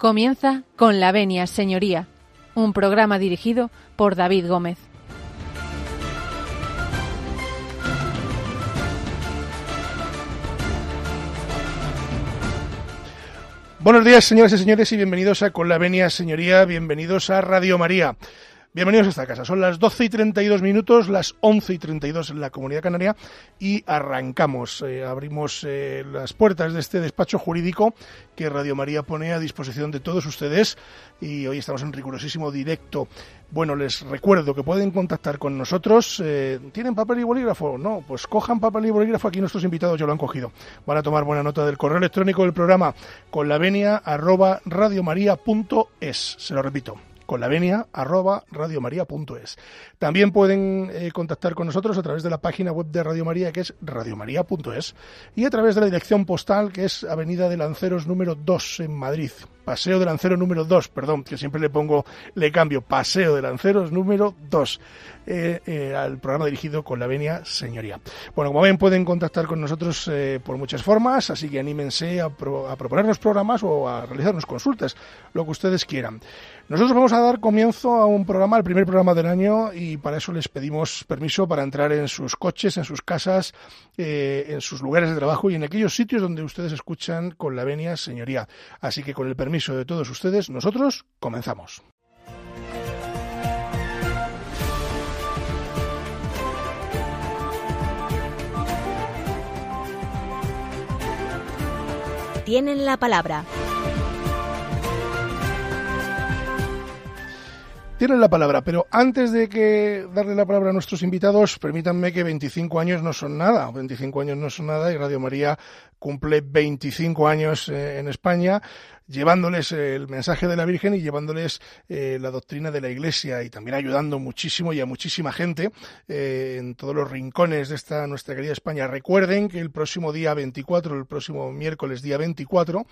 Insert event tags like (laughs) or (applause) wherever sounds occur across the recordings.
Comienza con la venia, señoría, un programa dirigido por David Gómez. Buenos días, señoras y señores, y bienvenidos a Con la Venia, señoría, bienvenidos a Radio María. Bienvenidos a esta casa. Son las 12 y 32 minutos, las 11 y 32 en la Comunidad Canaria y arrancamos. Eh, abrimos eh, las puertas de este despacho jurídico que Radio María pone a disposición de todos ustedes y hoy estamos en rigurosísimo directo. Bueno, les recuerdo que pueden contactar con nosotros. Eh, ¿Tienen papel y bolígrafo? No, pues cojan papel y bolígrafo. Aquí nuestros invitados ya lo han cogido. Van a tomar buena nota del correo electrónico del programa con la venia arroba radiomaria.es. Se lo repito, con la venia arroba radiomaria.es. También pueden eh, contactar con nosotros a través de la página web de Radio María, que es radiomaria.es, y a través de la dirección postal, que es Avenida de Lanceros número 2 en Madrid. Paseo de Lanceros número 2, perdón, que siempre le pongo, le cambio, Paseo de Lanceros número 2, eh, eh, al programa dirigido con la venia Señoría. Bueno, como ven, pueden contactar con nosotros eh, por muchas formas, así que anímense a, pro- a proponernos programas o a realizarnos consultas, lo que ustedes quieran. Nosotros vamos a dar comienzo a un programa, el primer programa del año, y para eso les pedimos permiso para entrar en sus coches, en sus casas, en sus lugares de trabajo y en aquellos sitios donde ustedes escuchan con la venia señoría. Así que con el permiso de todos ustedes, nosotros comenzamos. Tienen la palabra. Tienen la palabra, pero antes de que darle la palabra a nuestros invitados, permítanme que 25 años no son nada. 25 años no son nada y Radio María cumple 25 años eh, en España, llevándoles el mensaje de la Virgen y llevándoles eh, la doctrina de la Iglesia y también ayudando muchísimo y a muchísima gente eh, en todos los rincones de esta nuestra querida España. Recuerden que el próximo día 24, el próximo miércoles día 24,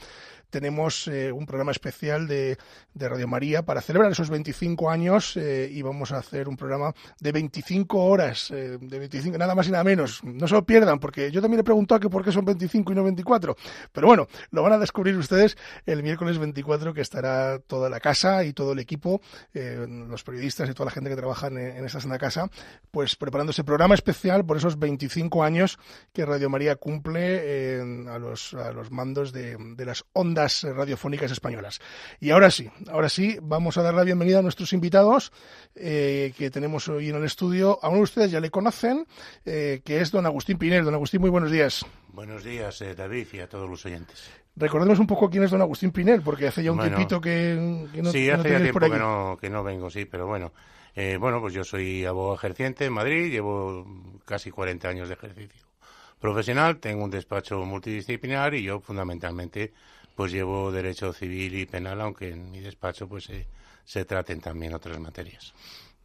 tenemos eh, un programa especial de, Radio María para celebrar esos 25 años y vamos a hacer un programa de 25 horas, de 25, nada más y nada menos. No se lo pierdan, porque yo también he preguntado que por qué son 25 y no 24. Pero bueno, lo van a descubrir ustedes el miércoles 24, que estará toda la casa y todo el equipo, eh, los periodistas y toda la gente que trabaja en, en esta santa casa, pues preparando ese programa especial por esos 25 años que Radio María cumple a, los, a los mandos de, de las ondas radiofónicas españolas. Y ahora sí, ahora sí, vamos a dar la bienvenida a nuestros invitados eh, que tenemos hoy en el estudio. A uno de ustedes ya le conocen, eh, que es don Agustín Pinel. Don Agustín, muy buenos días. Buenos días, eh, David, y a todos los oyentes. Recordemos un poco quién es don Agustín Pinel, porque hace ya un Bueno, tiempito que, que no, sí, no hace ya tiempo que no, que no vengo, sí, pero bueno. Eh, bueno, pues yo soy abogado ejerciente en Madrid, llevo casi 40 años de ejercicio profesional, tengo un despacho multidisciplinar y yo fundamentalmente pues llevo derecho civil y penal, aunque en mi despacho pues se, se traten también otras materias.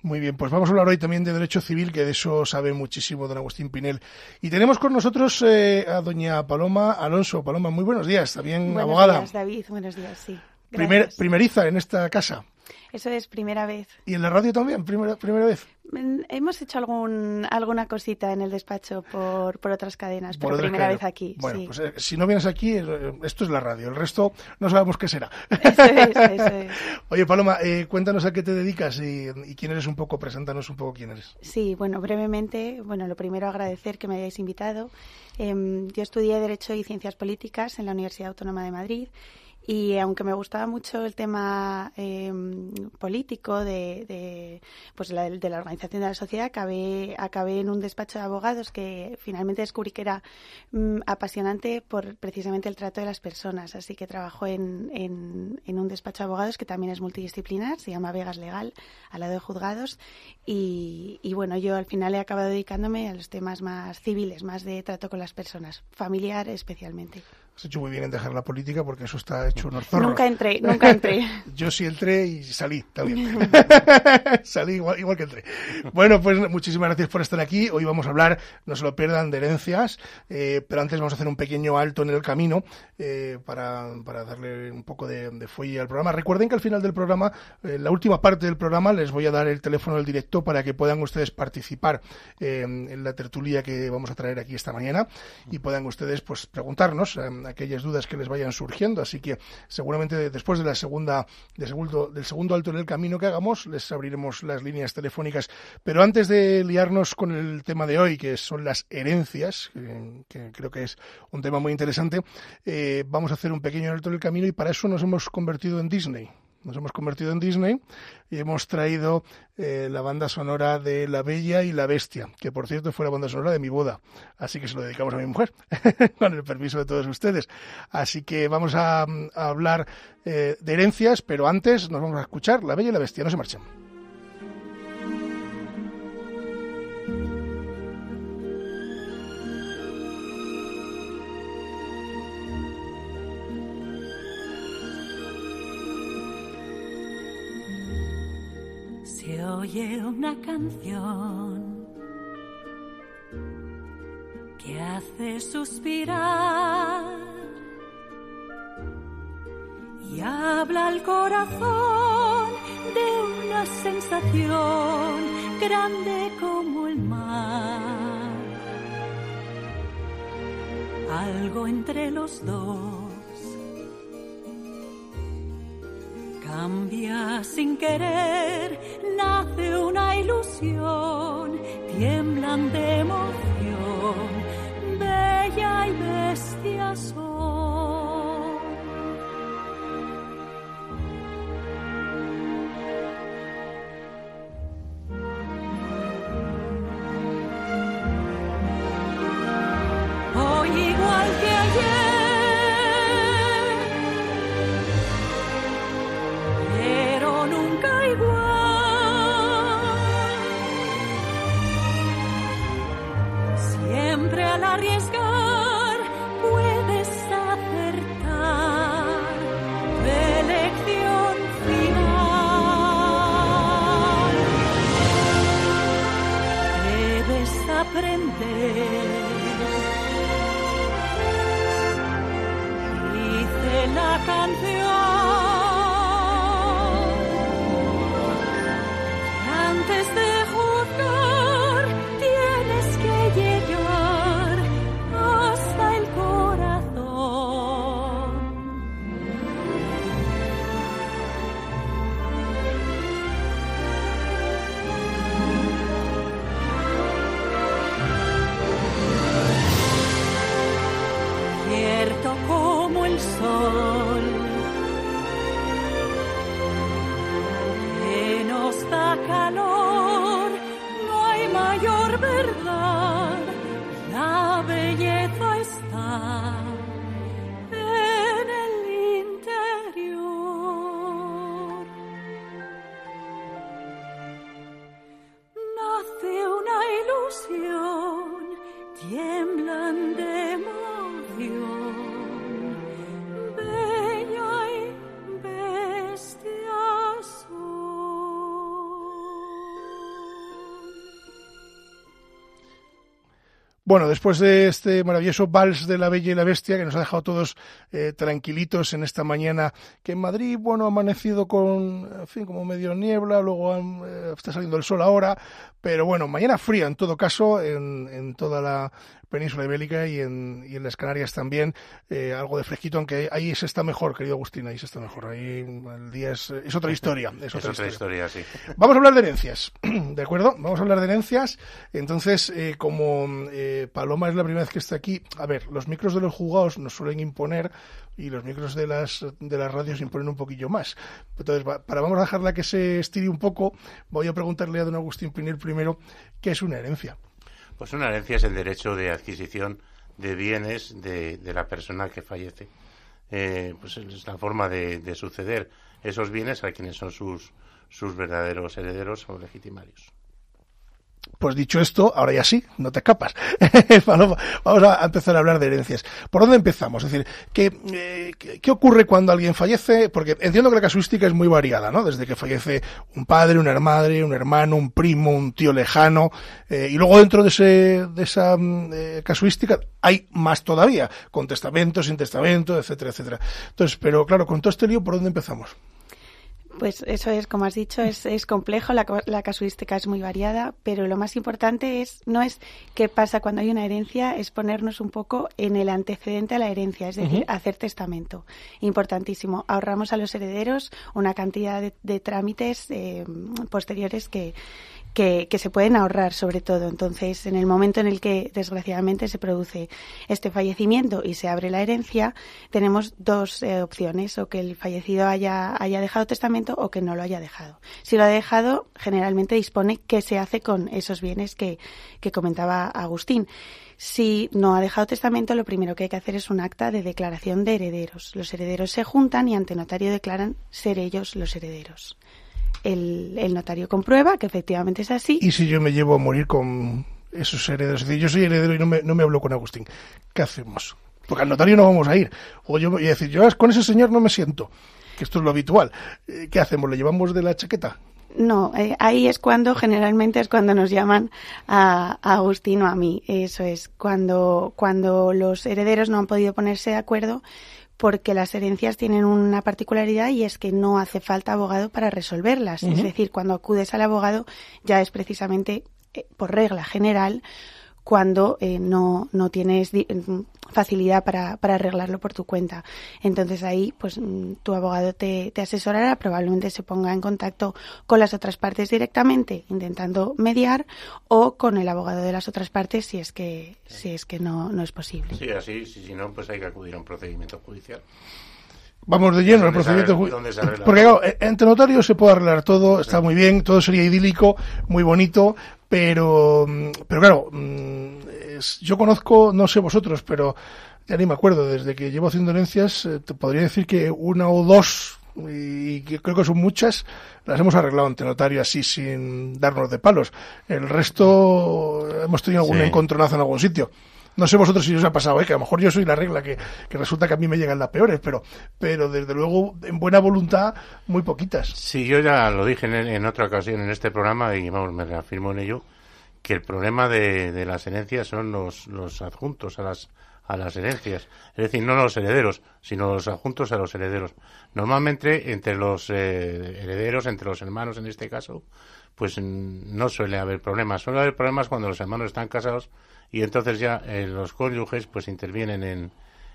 Muy bien, pues vamos a hablar hoy también de Derecho Civil, que de eso sabe muchísimo don Agustín Pinel. Y tenemos con nosotros eh, a doña Paloma Alonso. Paloma, muy buenos días, también buenos abogada. Días, David, buenos días, sí. Primer, primeriza en esta casa. Eso es primera vez. ¿Y en la radio también? ¿Primera, primera vez? Mm, Hemos hecho algún, alguna cosita en el despacho por, por otras cadenas, Por pero primera vez aquí. Bueno, sí. pues eh, si no vienes aquí, eh, esto es la radio. El resto no sabemos qué será. Eso es, eso es. (laughs) Oye, Paloma, eh, cuéntanos a qué te dedicas y, y quién eres un poco. Preséntanos un poco quién eres. Sí, bueno, brevemente, bueno, lo primero agradecer que me hayáis invitado. Em, yo estudié Derecho y Ciencias Políticas en la Universidad Autónoma de Madrid y aunque me gustaba mucho el tema em, político de, de, pues la, de la organización de la sociedad, acabé, acabé en un despacho de abogados que finalmente descubrí que era mm, apasionante por precisamente el trato de las personas. Así que trabajo en, en, en un despacho de abogados que también es multidisciplinar, se llama Vegas Legal, al lado de juzgados. Y, y bueno, yo al final he acabado dedicándome a los temas más civiles, más de trato con las personas, familiar especialmente. Has hecho muy bien en dejar la política porque eso está hecho un zorro. Nunca entré, nunca entré. (laughs) Yo sí entré y salí también. (laughs) salí igual, igual, que entré. Bueno, pues muchísimas gracias por estar aquí. Hoy vamos a hablar, no se lo pierdan, de herencias, eh, pero antes vamos a hacer un pequeño alto en el camino eh, para, para, darle un poco de, de, fuelle al programa. Recuerden que al final del programa, en eh, la última parte del programa, les voy a dar el teléfono del directo para que puedan ustedes participar eh, en la tertulia que vamos a traer aquí esta mañana y puedan ustedes pues preguntarnos aquellas dudas que les vayan surgiendo. Así que seguramente después de la segunda, segundo, del segundo alto en el camino que hagamos, les abriremos las líneas telefónicas. Pero antes de liarnos con el tema de hoy, que son las herencias, que, creo que es un tema muy interesante, eh, vamos a hacer un pequeño alto en el camino y para eso nos hemos convertido en Disney nos hemos convertido en Disney y hemos traído eh, la banda sonora de La Bella y la Bestia, que por cierto fue la banda sonora de mi boda, así que se lo dedicamos a mi mujer, (laughs) con el permiso de todos ustedes. Así que vamos a, hablar eh, de herencias, pero antes nos vamos a escuchar La Bella y la Bestia, no se marchen. Oye una canción que hace suspirar y habla al corazón de una sensación grande como el mar. Algo entre los dos Cambia sin querer, nace una ilusión, tiemblan de emoción, bella y bestia Bueno, después de este maravilloso vals de la Bella y la Bestia que nos ha dejado todos eh, tranquilitos en esta mañana, que en Madrid, bueno, ha amanecido con, en fin, como medio niebla, luego eh, está saliendo el sol ahora, pero bueno, mañana fría en todo caso en, en toda la península ibérica y en, y en las Canarias también, eh, algo de fresquito, aunque ahí se está mejor, querido Agustín, ahí se está mejor. Ahí el día es, es otra historia. Es otra, historia. sí. Vamos a hablar de herencias, (clears throat) ¿de acuerdo? Vamos a hablar de herencias. Entonces, eh, como eh, Paloma es la primera vez que está aquí, a ver, los micros de los juzgados nos suelen imponer y los micros de las, de las radios imponen un poquillo más. Entonces, para vamos a dejarla que se estire un poco, voy a preguntarle a don Agustín Pinel primero qué es una herencia. Pues una herencia es el derecho de adquisición de bienes de, la persona que fallece. Eh, pues es la forma de, suceder esos bienes a quienes son sus, sus verdaderos herederos o legitimarios. Pues dicho esto, ahora ya sí, no te escapas. (laughs) Vamos a empezar a hablar de herencias. ¿Por dónde empezamos? Es decir, eh, ¿qué, ¿qué, ocurre cuando alguien fallece? Porque entiendo que la casuística es muy variada, ¿no? Desde que fallece un padre, una madre, un hermano, un primo, un tío lejano, eh, y luego dentro de, ese, de esa mm, eh, casuística hay más todavía, con testamento, sin testamento, etcétera, etcétera. Entonces, pero claro, con todo este lío, ¿por dónde empezamos? Pues eso es, como has dicho, es, es complejo, la, la, casuística es muy variada, pero lo más importante es no es qué pasa cuando hay una herencia, es ponernos un poco en el antecedente a la herencia, es decir, hacer testamento. Importantísimo. Ahorramos a los herederos una cantidad de, trámites eh, posteriores que, que, se pueden ahorrar sobre todo. Entonces, en el momento en el que desgraciadamente se produce este fallecimiento y se abre la herencia, tenemos dos eh, opciones, o que el fallecido haya, haya dejado testamento o que no lo haya dejado. Si lo ha dejado, generalmente dispone qué se hace con esos bienes que, que comentaba Agustín. Si no ha dejado testamento, lo primero que hay que hacer es un acta de declaración de herederos. Los herederos se juntan y ante notario declaran ser ellos los herederos el, notario comprueba que efectivamente es así. ¿Y si yo me llevo a morir con esos herederos? Es decir, yo soy heredero y no me, no me hablo con Agustín. ¿Qué hacemos? Porque al notario no vamos a ir. O yo voy a decir, yo con ese señor no me siento, que esto es lo habitual. Eh, ¿Qué hacemos? ¿Le llevamos de la chaqueta? No, eh, ahí es cuando, generalmente es cuando nos llaman a, a, Agustín o a mí. Eso es, cuando, cuando los herederos no han podido ponerse de acuerdo, porque las herencias tienen una particularidad y es que no hace falta abogado para resolverlas. Es decir, cuando acudes al abogado ya es precisamente eh, por regla general cuando eh, no, no tienes facilidad para, para, arreglarlo por tu cuenta. Entonces ahí, pues mm, tu abogado te, te, asesorará, probablemente se ponga en contacto con las otras partes directamente, intentando mediar, o con el abogado de las otras partes si es que, si es que no, no es posible. Sí, así, si no, pues hay que acudir a un procedimiento judicial. Vamos de lleno al procedimiento judicial. Porque claro, entre notarios se puede arreglar todo, está muy bien, todo sería idílico, muy bonito, pero, pero claro, yo conozco, no sé vosotros, pero ya ni me acuerdo, desde que llevo haciendo herencias, eh, te podría decir que una o dos, y creo que son muchas, las hemos arreglado ante notario así sin darnos de palos. El resto hemos tenido algún encontronazo en algún sitio. No sé vosotros si os ha pasado, ¿eh? que a lo mejor yo soy la regla, que, resulta que a mí me llegan las peores, pero, pero desde luego, en buena voluntad, muy poquitas. Sí, yo ya lo dije en, otra ocasión en este programa y vamos, me reafirmo en ello, que el problema de, de las herencias son los, los adjuntos a las, a las herencias. Es decir, no los herederos, sino los adjuntos a los herederos. Normalmente, entre los eh, herederos, entre los hermanos en este caso, pues no suele haber problemas. Suele haber problemas cuando los hermanos están casados y entonces ya eh, los cónyuges pues intervienen en,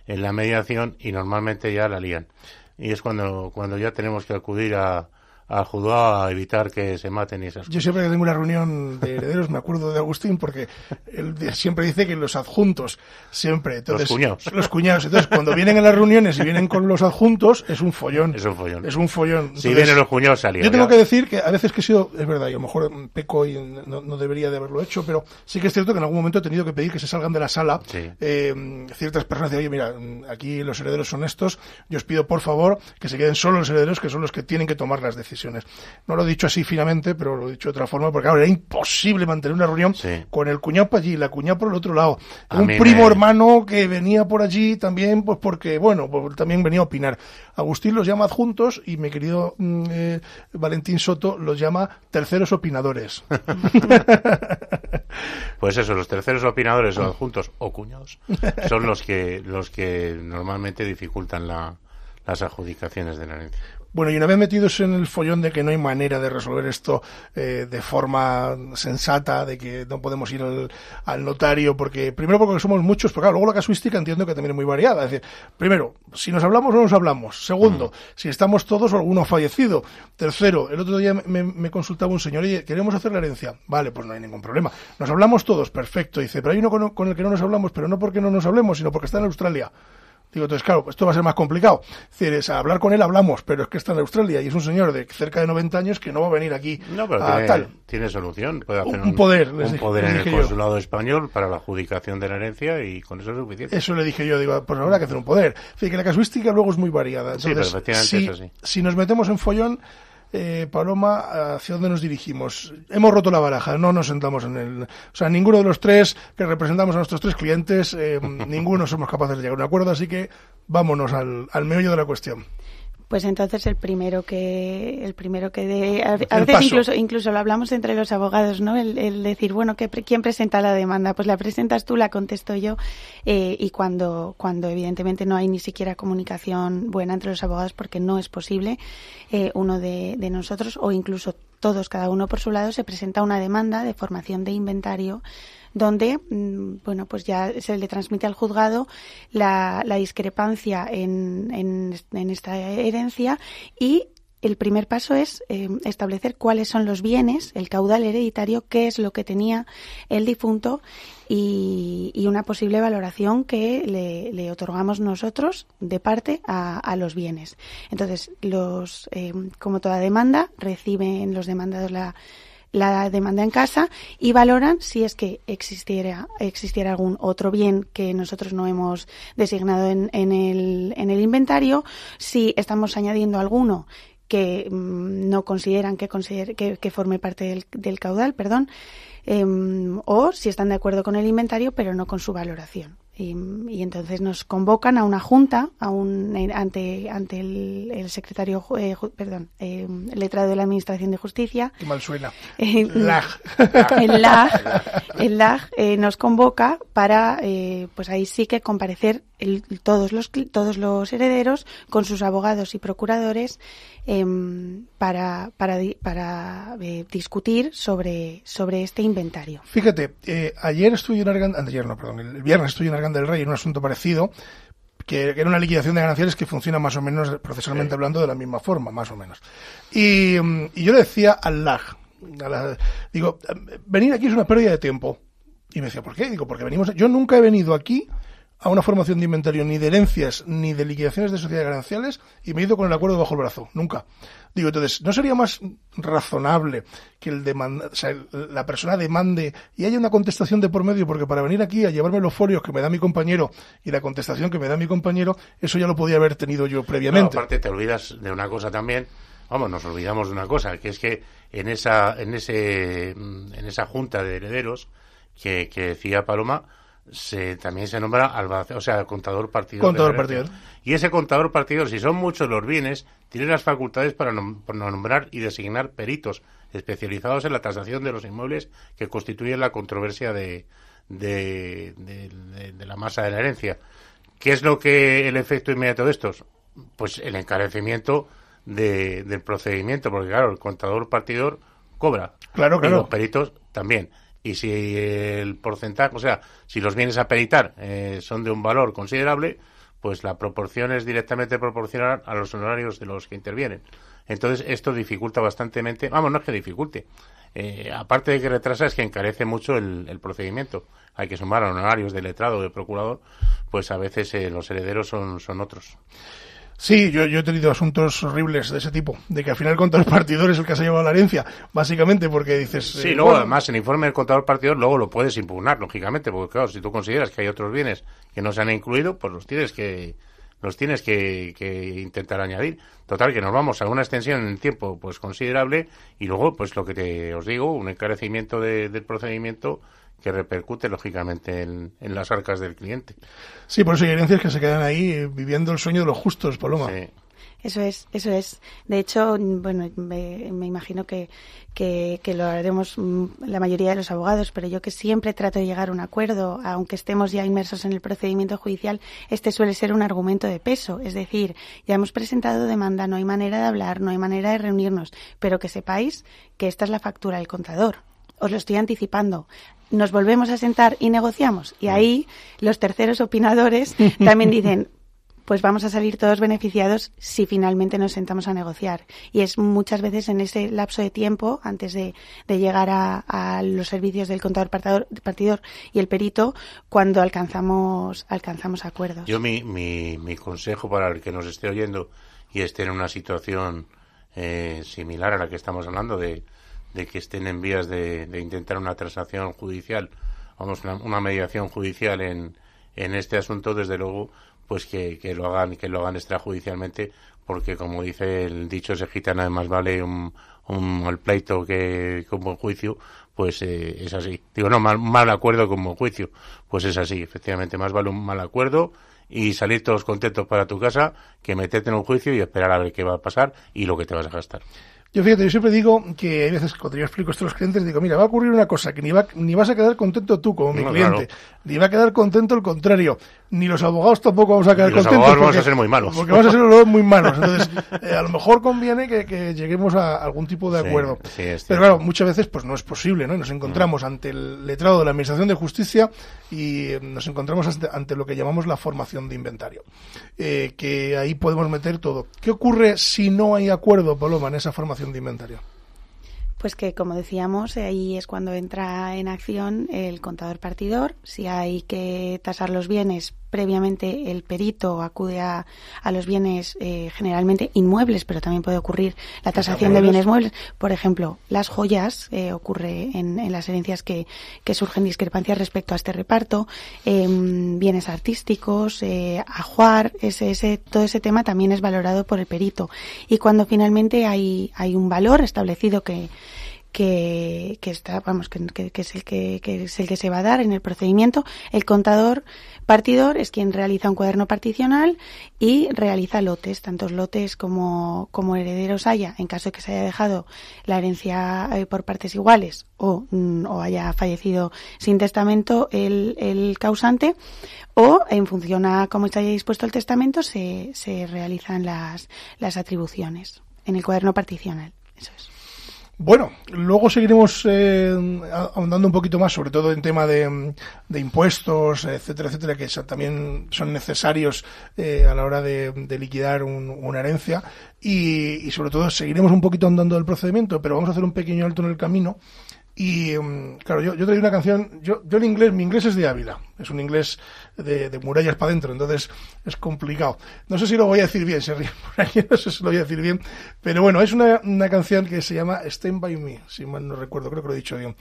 en la mediación y normalmente ya la lían. Y es cuando, cuando ya tenemos que acudir a, al juzgado a evitar que se maten y esas cosas. Yo siempre que tengo una reunión de herederos me acuerdo de Agustín porque él siempre dice que los adjuntos siempre los cuñados. los cuñados. Entonces cuando vienen a las reuniones y vienen con los adjuntos es un follón. Es un follón. Es un follón. Si vienen los cuñados salían yo tengo que decir que a veces que he sido es verdad y a lo mejor peco y no, debería de haberlo hecho pero sí que es cierto que en algún momento he tenido que pedir que se salgan de la sala eh, ciertas personas de oye mira aquí los herederos son estos yo os pido por favor que se queden solo los herederos que son los que tienen que tomar las decisiones no lo he dicho así finamente, pero lo he dicho de otra forma, porque ahora era imposible mantener una reunión con el cuñado por allí, la cuñada por el otro lado. un primo hermano que venía por allí también, pues porque, bueno, pues también venía a opinar. Agustín los llama adjuntos y mi querido mm, eh, Valentín Soto los llama terceros opinadores. (laughs) pues eso, los terceros opinadores o adjuntos o cuñados son los que, los que normalmente dificultan la, las adjudicaciones de la herencia. Bueno, y una vez metidos en el follón de que no hay manera de resolver esto eh, de forma sensata, de que no podemos ir al, notario, porque primero porque somos muchos, pero claro, luego la casuística entiendo que también es muy variada. Es decir, primero, si nos hablamos o no nos hablamos. Segundo, mm. si estamos todos o alguno ha fallecido. Tercero, el otro día me, consultaba un señor, y queremos hacer la herencia. Vale, pues no hay ningún problema. Nos hablamos todos, perfecto. Dice, pero hay uno con, con el que no nos hablamos, pero no porque no nos hablemos, sino porque está en Australia. Digo, entonces, claro, esto va a ser más complicado. Es decir, es, hablar con él hablamos, pero es que está en Australia y es un señor de cerca de 90 años que no va a venir aquí no, pero a tiene, tal. Tiene solución. Puede hacer un, poder. Un poder en el consulado español para la adjudicación de la herencia y con eso es suficiente. Eso le dije yo, digo, pues habrá que hacer un poder. Es que la casuística luego es muy variada. Entonces, sí, si, si nos metemos en follón, eh, Paloma, ¿hacia dónde nos dirigimos? Hemos roto la baraja, no nos sentamos en el... O sea, ninguno de los tres que representamos a nuestros tres clientes, eh, (laughs) ninguno somos capaces de llegar a un acuerdo, así que vámonos al, al meollo de la cuestión. Pues entonces el primero que el primero que de, a, veces paso. incluso incluso lo hablamos entre los abogados no el, el decir bueno ¿qué pre- quién presenta la demanda pues la presentas tú la contesto yo eh, y cuando cuando evidentemente no hay ni siquiera comunicación buena entre los abogados porque no es posible eh, uno de, de nosotros o incluso todos cada uno por su lado se presenta una demanda de formación de inventario donde mm, bueno pues ya se le transmite al juzgado la, la discrepancia en, en, en esta herencia y el primer paso es eh, establecer cuáles son los bienes, el caudal hereditario, qué es lo que tenía el difunto y, una posible valoración que le, otorgamos nosotros de parte a, a los bienes. Entonces, los, eh, como toda demanda, reciben los demandados la, la demanda en casa y valoran si es que existiera, existiera algún otro bien que nosotros no hemos designado en, en, el, en el inventario, si estamos añadiendo alguno que mm, no consideran que, forme parte del, del caudal, perdón, em, o si están de acuerdo con el inventario pero no con su valoración. Y, y entonces nos convocan a una junta, a un, ante, ante el, el secretario, eh, ju- perdón, eh, letrado de la Administración de Justicia, Qué mal suena. eh, Lag. (laughs) el LAG, el LAG eh, nos convoca para, eh, pues ahí sí que comparecer el- todos los todos los herederos con sus abogados y procuradores em, para para di- para eh, discutir sobre sobre este inventario. Fíjate, eh, ayer estuve en Arganda, ayer no, perdón, el viernes estuve en Arganda del Rey en un asunto parecido, que, que era una liquidación de gananciales que funciona más o menos, procesalmente hablando, de la misma forma, más o menos. Y, mm, y yo le decía al LAG, a la- digo, eh, venir aquí es una pérdida de tiempo. Y me decía, ¿por qué? Digo, porque venimos, yo nunca he venido aquí a una formación de inventario ni de herencias ni de liquidaciones de sociedades gananciales y me he ido con el acuerdo bajo el brazo, nunca. Digo, entonces, ¿no sería más razonable que el demanda, o sea, la persona demande y haya una contestación de por medio? Porque para venir aquí a llevarme los folios que me da mi compañero y la contestación que me da mi compañero, eso ya lo podía haber tenido yo previamente. aparte te olvidas de una cosa también. Vamos, nos olvidamos de una cosa, que es que en esa, en ese, en esa junta de herederos que decía Paloma, se, también se nombra albace- o sea, contador partidor. Contador partidor. Y ese contador partidor, si son muchos los bienes, tiene las facultades para, nom- para nombrar y designar peritos especializados en la tasación de los inmuebles que constituyen la controversia de, de, de- la masa de la herencia. ¿Qué es lo que el efecto inmediato de estos? Pues el encarecimiento de- del procedimiento, porque claro, el contador partidor cobra. Claro, Y claro. los peritos también. Y si el porcentaje, o sea, si los bienes a peritar eh, son de un valor considerable, pues la proporción es directamente proporcional a los honorarios de los que intervienen. Entonces, esto dificulta bastantemente, vamos, no es que dificulte, eh, aparte de que retrasa, es que encarece mucho el, el procedimiento. Hay que sumar honorarios de letrado, de procurador, pues a veces eh, los herederos son, son otros. Sí, yo, yo he tenido asuntos horribles de ese tipo, de que al final el contador (laughs) partidor es el que se ha llevado la herencia, básicamente porque dices... Sí, eh, luego bueno, además el informe del contador partidor luego lo puedes impugnar, lógicamente, porque claro, si tú consideras que hay otros bienes que no se han incluido, pues los tienes que los tienes que, que intentar añadir. Total, que nos vamos a una extensión en el tiempo pues considerable y luego, pues lo que te, os digo, un encarecimiento de- del procedimiento que repercute lógicamente en, en las arcas del cliente. Sí, por eso hay herencias que se quedan ahí eh, viviendo el sueño de los justos, Paloma. Sí. Eso es, eso es. De hecho, bueno, me, me imagino que, que, que lo haremos mm, la mayoría de los abogados, pero yo que siempre trato de llegar a un acuerdo, aunque estemos ya inmersos en el procedimiento judicial, este suele ser un argumento de peso. Es decir, ya hemos presentado demanda, no hay manera de hablar, no hay manera de reunirnos, pero que sepáis que esta es la factura del contador. Os lo estoy anticipando. Nos volvemos a sentar y negociamos. Y ahí los terceros opinadores (laughs) también dicen, pues vamos a salir todos beneficiados si finalmente nos sentamos a negociar. Y es muchas veces en ese lapso de tiempo, antes de, de llegar a, a los servicios del contador partidor, partidor y el perito, cuando alcanzamos, alcanzamos acuerdos. Yo mi, mi, mi consejo para el que nos esté oyendo y esté en una situación eh, similar a la que estamos hablando de, de que estén en vías de, de intentar una transacción judicial, vamos, una, mediación judicial en, en este asunto, desde luego, pues que, que lo hagan, que lo hagan extrajudicialmente, porque como dice el dicho ese gitano, más vale un, un mal pleito que, que un buen juicio, pues eh, es así. Digo, no, mal, mal acuerdo como juicio, pues es así, efectivamente, más vale un mal acuerdo y salir todos contentos para tu casa que meterte en un juicio y esperar a ver qué va a pasar y lo que te vas a gastar. Yo fíjate, yo siempre digo que hay veces cuando yo explico esto a los clientes, digo, mira, va a ocurrir una cosa, que ni, va, ni vas a quedar contento tú como mi No, cliente, claro. ni va a quedar contento el contrario, ni los abogados tampoco vamos a quedar Y los contentos. abogados vamos porque- a ser muy malos. Porque vamos a ser los muy malos. Entonces, eh, a lo mejor conviene que, que lleguemos a algún tipo de acuerdo. sí, Pero claro, muchas veces pues no es posible, ¿no? Y nos encontramos ante el letrado de la Administración de Justicia y eh, nos encontramos ante, ante lo que llamamos la formación de inventario. Eh, que ahí podemos meter todo. ¿Qué ocurre si no hay acuerdo, Paloma, en esa formación de inventario? Pues que, como decíamos, eh, ahí es cuando entra en acción el contador partidor. Si hay que tasar los bienes, previamente el perito acude a, a los bienes eh, generalmente inmuebles, pero también puede ocurrir la tasación de bienes muebles. Por ejemplo, las joyas, eh, ocurre en, en las herencias que, que surgen discrepancias respecto a este reparto, em, bienes artísticos, eh, ajuar, ese, ese, todo ese tema también es valorado por el perito. Y cuando finalmente hay, hay un valor establecido que, que, está, vamos, que, que- es el que, es el que se va a dar en el procedimiento, el contador partidor es quien realiza un cuaderno particional y realiza lotes, tantos lotes como, como herederos haya, en caso de que se haya dejado la herencia eh, por partes iguales o, mm, o haya fallecido sin testamento el, el causante, o en función a cómo haya dispuesto el testamento se, se realizan las, las atribuciones en el cuaderno particional. Eso es. Bueno, luego seguiremos eh, ahondando un poquito más, sobre todo en tema de, de impuestos, etcétera, etcétera, que también son necesarios eh, a la hora de, liquidar un- una herencia. Y, y sobre todo seguiremos un poquito andando del procedimiento, pero vamos a hacer un pequeño alto en el camino. Y mm, claro, yo, yo traigo una canción, yo, yo el inglés, mi inglés es de Ávila, es un inglés de, de murallas para adentro, entonces es complicado. No sé si lo voy a decir bien, se ríen por aquí, (laughs) no sé si lo voy a decir bien, pero bueno, es una, una canción que se llama Stand By Me, si mal no recuerdo, creo que lo he dicho bien.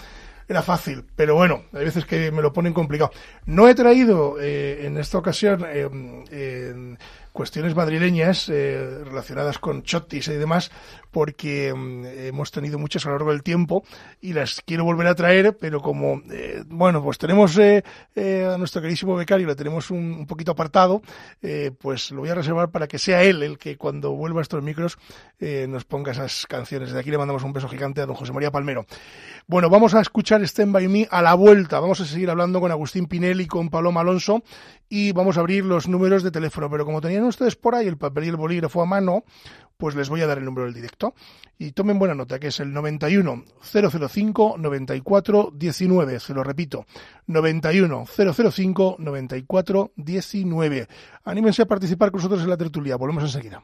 Era fácil, pero bueno, hay veces que me lo ponen complicado. No he traído eh, en esta ocasión eh, en cuestiones madrileñas eh, relacionadas con chotis y demás, porque mm, hemos tenido muchas a lo largo del tiempo y las quiero volver a traer, pero como, eh, bueno, pues tenemos eh, eh, a nuestro queridísimo becario, le tenemos un, poquito apartado, pues lo voy a reservar para que sea él el que cuando vuelva a estos micros nos ponga esas canciones. De aquí le mandamos un beso gigante a don José María Palmero. Bueno, vamos a escuchar Stand By Me a la vuelta. Vamos a seguir hablando con Agustín Pinel y con Paloma Alonso y vamos a abrir los números de teléfono. Pero como tenían ustedes por ahí el papel y el bolígrafo a mano, pues les voy a dar el número del directo. Y tomen buena nota, que es el 91 005 94 19. Se lo repito, 91 005 94 19. Anímense a participar con nosotros en la tertulia. Volvemos enseguida.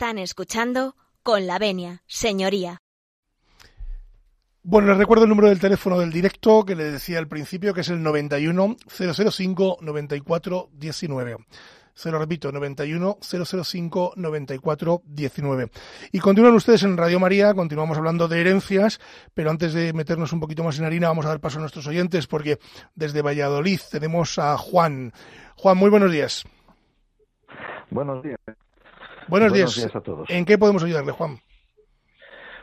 Están escuchando con la venia, señoría. Bueno, les recuerdo el número del teléfono del directo que le decía al principio, que es el 91 005 94 19. Se lo repito, 91 005 94 19. Y continúan ustedes en Radio María, continuamos hablando de herencias, pero antes de meternos un poquito más en harina, vamos a dar paso a nuestros oyentes, porque desde Valladolid tenemos a Juan. Juan, muy buenos días. Buenos días. Buenos, Buenos días. días a todos. ¿En qué podemos ayudarle, Juan?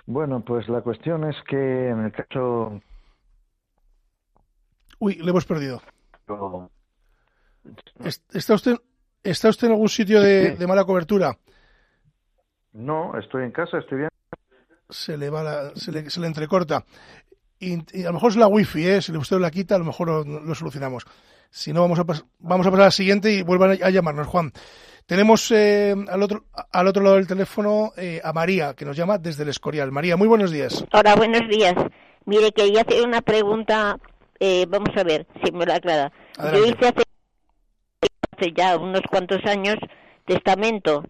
Bueno, pues la cuestión es que en el caso Uy, le hemos perdido. ¿Es- ¿Está usted, está usted en algún sitio de, mala cobertura? no, estoy en casa, estoy bien. Se le va la- se le, se le entrecorta. Y, y a lo mejor es la wifi, ¿eh? Si usted la quita, a lo mejor lo, lo solucionamos. Si no, vamos a, pas- vamos a pasar a la siguiente y vuelvan a, a llamarnos, Juan. Tenemos eh, al, otro, al otro lado del teléfono eh, a María, que nos llama desde el Escorial. María, muy buenos días. Hola, buenos días. Mire, quería hacer una pregunta, eh, vamos a ver si me la aclara. Yo hice hace, hace ya unos cuantos años testamento.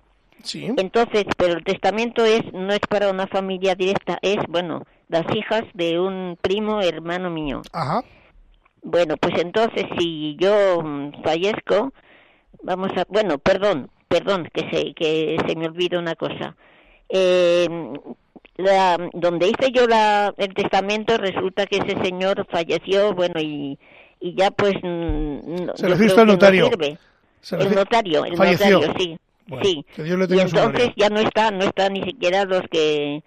Sí. Entonces, pero el testamento es no es para una familia directa, es, bueno, las hijas de un primo hermano mío. Ajá. Bueno, pues entonces si yo mm, fallezco, vamos a, bueno, perdón, perdón, que se que se me olvida una cosa. Eh, la, donde hice yo la, el testamento resulta que ese señor falleció, bueno y y ya pues mm, no- Se lo hizo el no notario. sirve. Se El notario, el falleció. notario, sí, Bueno, sí. Que Dios le Y tenga entonces ya no está, no está ni siquiera los que,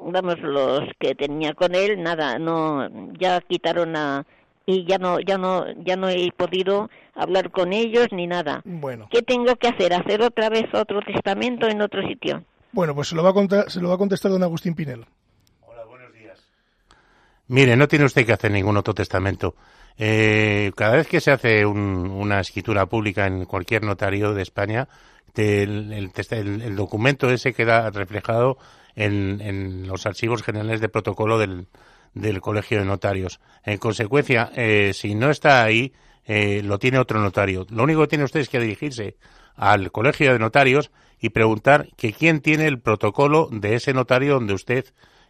vamos, los que tenía con él, nada, no, ya quitaron a, y ya no, ya no, ya no he podido hablar con ellos ni nada. Bueno, ¿Qué tengo que hacer? ¿Hacer otra vez otro testamento en otro sitio? bueno, pues se lo va a, contar, se lo va a contestar don Agustín Pinel. Mire, no tiene usted que hacer ningún otro testamento. Eh, cada vez que se hace un- una escritura pública en cualquier notario de España, te- el, el testa- el- el documento ese queda reflejado en, en los archivos generales de protocolo del, del Colegio de Notarios. En consecuencia, eh, si no está ahí, eh, lo tiene otro notario. Lo único que tiene usted es que dirigirse al Colegio de Notarios y preguntar que quién tiene el protocolo de ese notario donde usted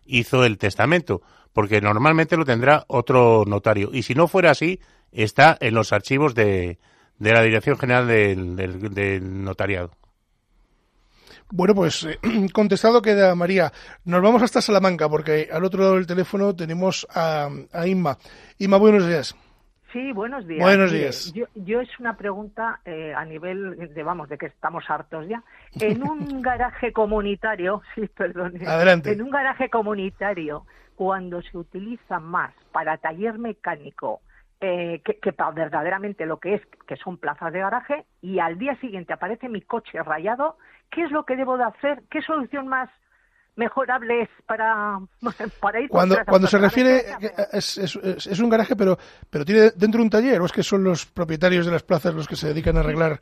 hizo el testamento, porque normalmente lo tendrá otro notario. Y si no fuera así, está en los archivos de, de la Dirección General del, del- del Notariado. Bueno, pues eh, (clears throat) contestado queda María. Nos vamos hasta Salamanca porque al otro lado del teléfono tenemos a, a Inma. Inma, buenos días. Sí, buenos días. Buenos días. Yo, yo es una pregunta eh, a nivel de, vamos, de que estamos hartos ya. En un (laughs) garaje comunitario, (laughs) sí, perdón. Adelante. En un garaje comunitario, cuando se utiliza más para taller mecánico eh, que, que para verdaderamente lo que es, que son plazas de garaje, y al día siguiente aparece mi coche rayado, ¿qué es lo que debo de hacer? ¿Qué solución más mejorable es para, (laughs) para ir Cuando, cuando se refiere, garaje? eh, es, es- un garaje, pero, pero tiene dentro un taller, o es que son los propietarios de las plazas los que se dedican a arreglar.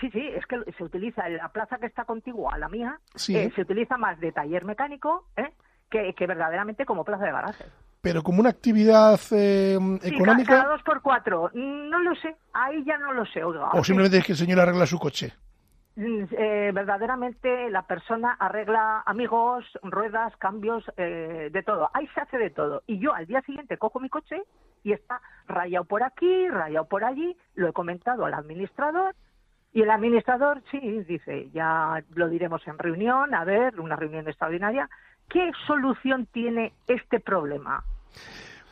Sí, sí, es que se utiliza la plaza que está contigua a la mía, Sí. eh, se utiliza más de taller mecánico ¿eh? que, que verdaderamente como plaza de garaje. Pero como una actividad eh, Sí, ca- económica, cada dos por cuatro, no lo sé, ahí ya no lo sé, oiga. o simplemente es que el señor arregla su coche. Mm, eh, verdaderamente la persona arregla amigos, ruedas, cambios, eh, de todo. Ahí se hace de todo. Y yo al día siguiente cojo mi coche y está rayado por aquí, rayado por allí. Lo he comentado al administrador y el administrador sí dice, ya lo diremos en reunión, a ver, una reunión extraordinaria. ¿Qué solución tiene este problema?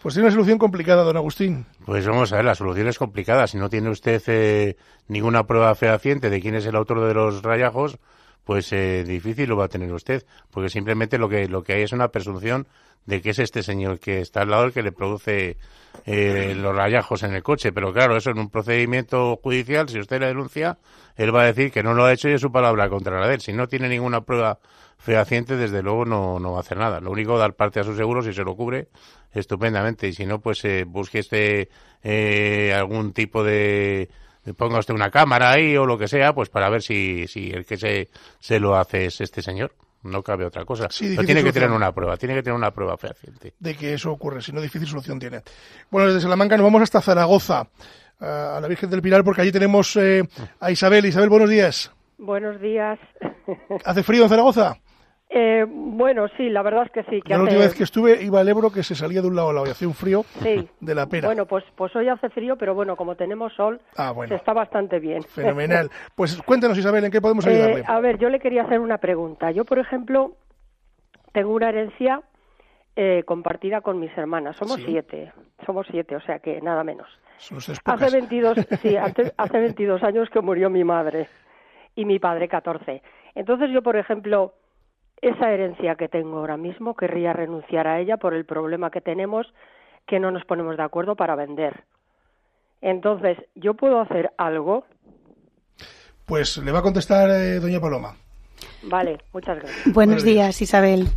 Pues tiene una solución complicada, don Agustín. Pues vamos a ver, la solución es complicada. Si no tiene usted eh, ninguna prueba fehaciente de quién es el autor de los rayajos, pues eh, difícil lo va a tener usted, porque simplemente lo que lo que hay es una presunción de que es este señor que está al lado el que le produce eh, los rayajos en el coche. Pero claro, eso en un procedimiento judicial, si usted le denuncia, él va a decir que no lo ha hecho y es su palabra contra la de él. Si no tiene ninguna prueba fehaciente, desde luego no, no va a hacer nada. Lo único, dar parte a su seguro si se lo cubre estupendamente. Y si no, pues eh, busque este eh, algún tipo de ponga usted una cámara ahí o lo que sea, pues para ver si, si el que se, se lo hace es este señor. no cabe otra cosa. Sí, Pero tiene que solución. tener una prueba, tiene que tener una prueba fehaciente. de que eso ocurre, si no difícil solución tiene. Bueno, desde Salamanca nos vamos hasta Zaragoza, a la Virgen del Pilar, porque allí tenemos eh, a Isabel. Isabel, buenos días. Buenos días. ¿Hace frío en Zaragoza? Eh, bueno, sí, la verdad es que sí. Que la hace- última vez que estuve iba al Ebro que se salía de un lado a lado y hacía un frío Sí. de la pera. Bueno, pues, pues hoy hace frío, pero bueno, como tenemos sol, Ah, bueno. se está bastante bien. (laughs) Fenomenal. Pues cuéntanos, Isabel, ¿en qué podemos Eh, ayudarle? a ver, yo le quería hacer una pregunta. Yo, por ejemplo, tengo una herencia eh, compartida con mis hermanas. Somos Sí. siete. Somos siete, o sea que nada menos. Hace pocas. 22, (laughs) sí, hace, hace 22 años que murió mi madre y mi padre 14. Entonces yo, por ejemplo, esa herencia que tengo ahora mismo, querría renunciar a ella por el problema que tenemos, que no nos ponemos de acuerdo para vender. Entonces, ¿yo puedo hacer algo? Pues le va a contestar eh, doña Paloma. Vale, muchas gracias. Buenos Buenos días, Isabel.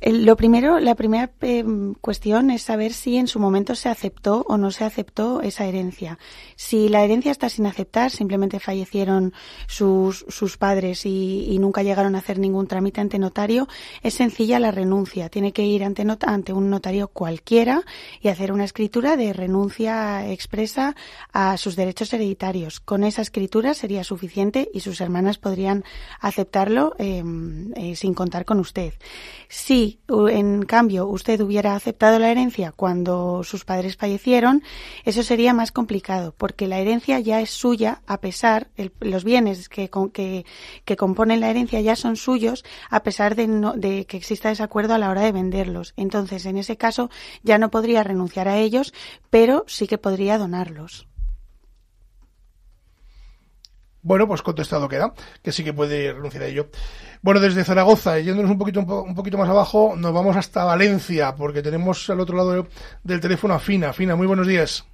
El- Lo primero, la primera eh, cuestión es saber si en su momento se aceptó o no se aceptó esa herencia. Si la herencia está sin aceptar, simplemente fallecieron sus, sus padres y, y nunca llegaron a hacer ningún trámite ante notario, es sencilla la renuncia. Tiene que ir ante, not- ante un notario cualquiera y hacer una escritura de renuncia expresa a sus derechos hereditarios. Con esa escritura sería suficiente y sus hermanas podrían aceptarlo eh, eh, sin contar con usted. Si, en cambio, usted hubiera aceptado la herencia cuando sus padres fallecieron, eso sería más complicado, porque la herencia ya es suya, a pesar, el- los bienes que, que, que componen la herencia ya son suyos, a pesar de, no- de que exista desacuerdo a la hora de venderlos. Entonces, en ese caso, ya no podría renunciar a ellos, pero sí que podría donarlos. Bueno, pues contestado queda, que sí que puede renunciar a ello. Bueno, desde Zaragoza, yéndonos un poquito, un, po- un poquito más abajo, nos vamos hasta Valencia, porque tenemos al otro lado del teléfono a Fina. Fina, muy buenos días.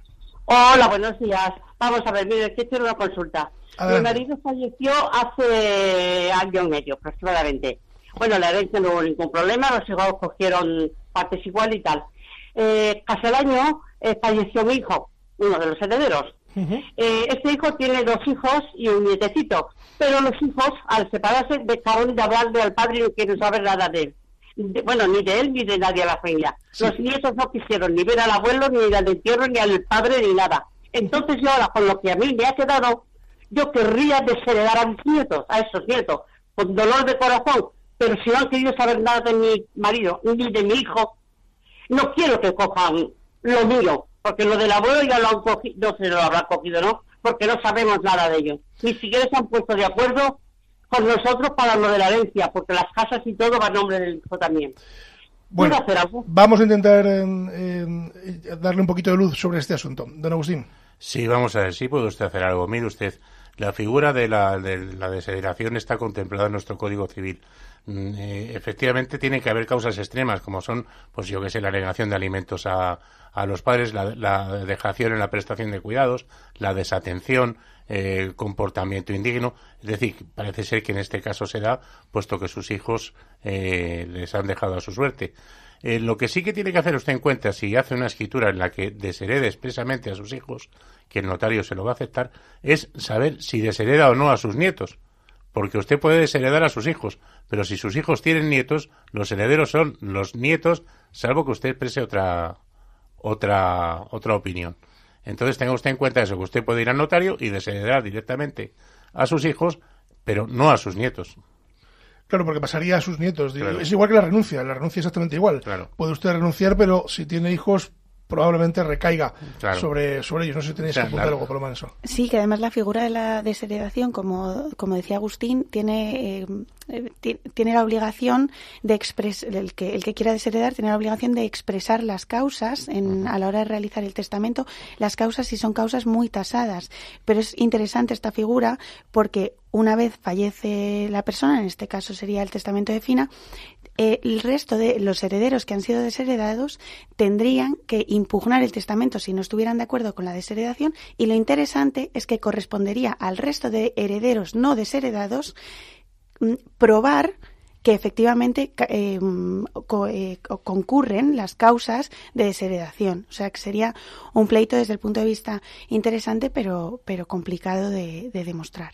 Hola, buenos días. Vamos a ver, mire, quiero hacer una consulta. Adelante. Mi marido falleció hace año y medio aproximadamente. Bueno, la herencia no hubo ningún problema, los hijos cogieron partes igual y tal. Eh, casi al año eh, falleció mi hijo, uno de los herederos. Eh, este hijo tiene dos hijos y un nietecito, pero los hijos, al separarse, dejaron de hablarle al padre y no quieren saber nada de él. De- bueno, ni de él ni de nadie a la familia. Los nietos no quisieron ni ver al abuelo, ni al entierro, ni al padre, ni nada. Entonces yo ahora, con lo que a mí me ha quedado, yo querría desheredar a mis nietos, a esos nietos, con dolor de corazón, pero si no han querido saber nada de mi marido, ni de mi hijo, no quiero que cojan lo mío, porque lo del abuelo ya lo han cogido, no se lo habrán cogido, ¿no? Porque no sabemos nada de ello. Ni siquiera se han puesto de acuerdo con nosotros para lo de la herencia, porque las casas y todo va a nombre del hijo también. Bueno, ¿Puedo hacer algo? vamos a intentar eh, eh, darle un poquito de luz sobre este asunto. Don Agustín. Sí, vamos a ver, sí puede usted hacer algo. Mire usted, la figura de la, de la desheredación está contemplada en nuestro Código Civil. Mm, eh, efectivamente, tiene que haber causas extremas, como son, pues yo que sé, la negación de alimentos a, los padres, la, dejación en la prestación de cuidados, la desatención, eh, comportamiento indigno. Es decir, parece ser que en este caso se da, puesto que sus hijos eh, les han dejado a su suerte. Eh, lo que sí que tiene que hacer usted en cuenta, si hace una escritura en la que desherede expresamente a sus hijos, que el notario se lo va a aceptar, es saber si deshereda o no a sus nietos. Porque usted puede desheredar a sus hijos, pero si sus hijos tienen nietos, los herederos son los nietos, salvo que usted exprese otra, otra, otra opinión. Entonces tenga usted en cuenta eso, que usted puede ir al notario y desheredar directamente a sus hijos, pero no a sus nietos. Claro, porque pasaría a sus nietos. Claro. Es igual que la renuncia, la renuncia es exactamente igual. Claro. Puede usted renunciar, pero si tiene hijos, probablemente recaiga Claro. sobre, sobre ellos. No sé si tenéis que apuntar la- algo, por lo menos. eso. Sí, que además la figura de la desheredación, como, como decía Agustín, tiene, eh, eh, ti- tiene la obligación de expresar, el que, el que quiera desheredar tiene la obligación de expresar las causas en, a la hora de realizar el testamento, las causas si son causas muy tasadas. Pero es interesante esta figura porque una vez fallece la persona, en este caso sería el testamento de Fina, eh, el resto de los herederos que han sido desheredados tendrían que impugnar el testamento si no estuvieran de acuerdo con la desheredación y lo interesante es que correspondería al resto de herederos no desheredados mm, probar que efectivamente mm, co- eh, co- concurren las causas de desheredación. O sea que sería un pleito desde el punto de vista interesante pero, pero complicado de, de demostrar.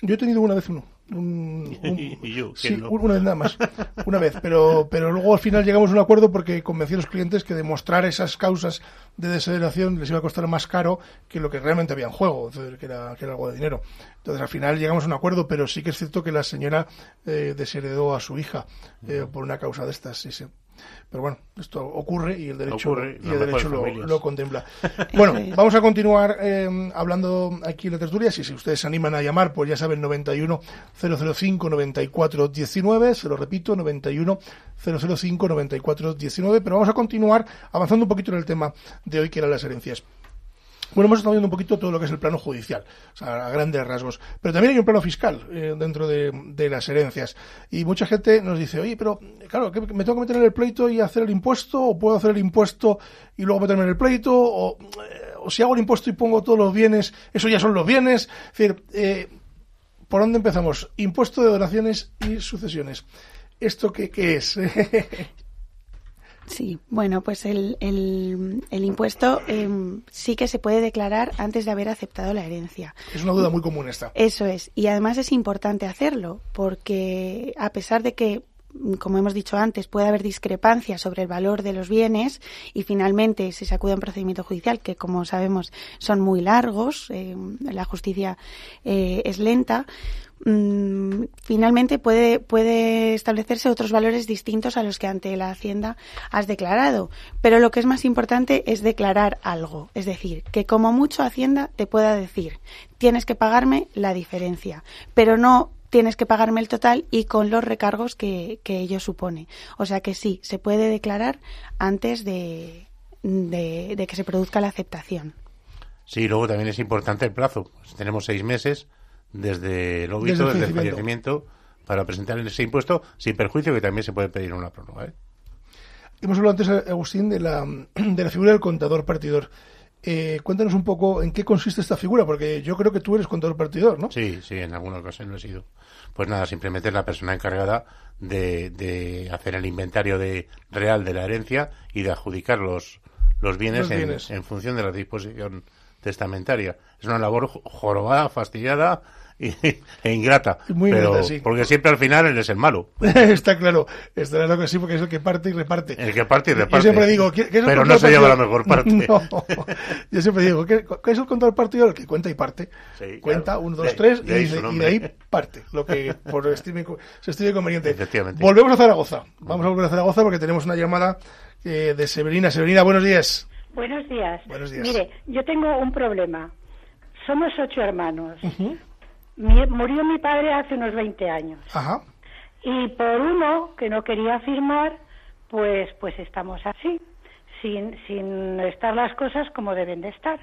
Yo he tenido una vez uno. Un- un- (laughs) Y yo, sí, una vez nada más, una vez, pero, pero luego al final llegamos a un acuerdo porque convencí a los clientes que demostrar esas causas de desheredación les iba a costar más caro que lo que realmente había en juego, es decir, que era, que era algo de dinero. Entonces al final llegamos a un acuerdo, pero sí que es cierto que la señora eh, desheredó a su hija eh, por una causa de estas, sí, sí. Pero bueno, esto ocurre y el derecho, Ocurre, y el derecho lo contempla. (laughs) Bueno, vamos a continuar eh, hablando aquí en la tertulia. Si, si ustedes se animan a llamar, pues ya saben, 91 005 94 19. Se lo repito, 91 005 94 19. Pero vamos a continuar avanzando un poquito en el tema de hoy, que eran las herencias. Bueno, hemos estado viendo un poquito todo lo que es el plano judicial, o sea, a grandes rasgos. Pero también hay un plano fiscal eh, dentro de, las herencias. Y mucha gente nos dice, oye, pero claro, ¿qué- ¿me tengo que meter en el pleito y hacer el impuesto? ¿O puedo hacer el impuesto y luego meterme en el pleito? ¿O, eh, si hago el impuesto y pongo todos los bienes, eso ya son los bienes? Es decir, eh, ¿por dónde empezamos? Impuesto de donaciones y sucesiones. ¿Esto qué, qué es? (laughs) Sí, bueno, pues el, el, el impuesto em, sí que se puede declarar antes de haber aceptado la herencia. es una duda muy común esta. Eso es. Y además es importante hacerlo, porque a pesar de que, como hemos dicho antes, puede haber discrepancias sobre el valor de los bienes y finalmente si se acude a un procedimiento judicial, que como sabemos son muy largos, eh, la justicia eh, es lenta, mm, finalmente puede, puede establecerse otros valores distintos a los que ante la Hacienda has declarado. Pero lo que es más importante es declarar algo. Es decir, que como mucho Hacienda te pueda decir, tienes que pagarme la diferencia, pero no tienes que pagarme el total y con los recargos que, que ello supone. O sea que sí, se puede declarar antes de, de, de que se produzca la aceptación. Sí, luego también es importante el plazo. Pues tenemos seis meses desde el óbito, Desde el desde el fallecimiento. fallecimiento, para presentar ese impuesto, sin perjuicio que también se puede pedir una prórroga. ¿eh? Hemos hablado antes, Agustín, de la, de la figura del contador partidor. Eh, cuéntanos un poco en qué consiste esta figura, porque yo creo que tú eres contador partidor, ¿no? Sí, sí, en alguna ocasión lo he sido. Pues nada, simplemente es la persona encargada de, de hacer el inventario de, real de la herencia y de adjudicar los, los bienes, Los en- bienes. En, función de la disposición testamentaria. Es una labor jo- jorobada, fastidiada (laughs) e ingrata. Muy pero, ingrata, sí. Porque siempre al final él es el malo. (laughs) está claro, está claro que sí, porque es el que parte y reparte. El que parte y reparte. Yo siempre digo, ¿qué, qué es el Pero no se lleva la mejor parte. (laughs) No, yo siempre digo, ¿qué, qué es el contador partidor? El que cuenta y parte. Sí, cuenta, claro. uno, dos, De- tres, de y, de, y de ahí parte, lo que por estime, se estime conveniente. Efectivamente. Volvemos a Zaragoza. Vamos a volver a Zaragoza porque tenemos una llamada eh, de Severina. Severina, buenos días. Buenos días. Buenos días. Mire, yo tengo un problema. Somos ocho hermanos. Mi- murió mi padre hace unos 20 años. Ajá. Y por uno que no quería firmar, pues, pues estamos así, sin, sin estar las cosas como deben de estar.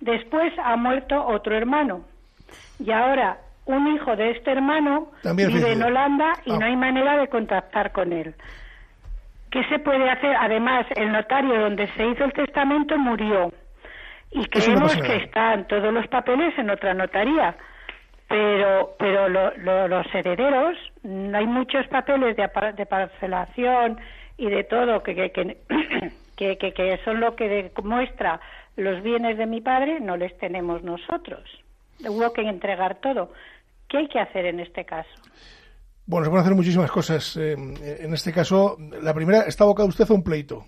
Después ha muerto otro hermano. Y ahora un hijo de este hermano También vive en. Holanda y Ah. no hay manera de contactar con él. ¿Qué se puede hacer? Además, el notario donde se hizo el testamento murió. Y no creemos que están todos los papeles en otra notaría. Pero, pero lo- lo- los herederos, mm, hay muchos papeles de, de parcelación y de todo que, que, que, (clears throat) que- son lo que muestra los bienes de mi padre, no les tenemos nosotros. Hubo que entregar todo. ¿Qué hay que hacer en este caso? Bueno, se pueden hacer muchísimas cosas. Eh, en este caso, la primera, está abocado usted a un pleito.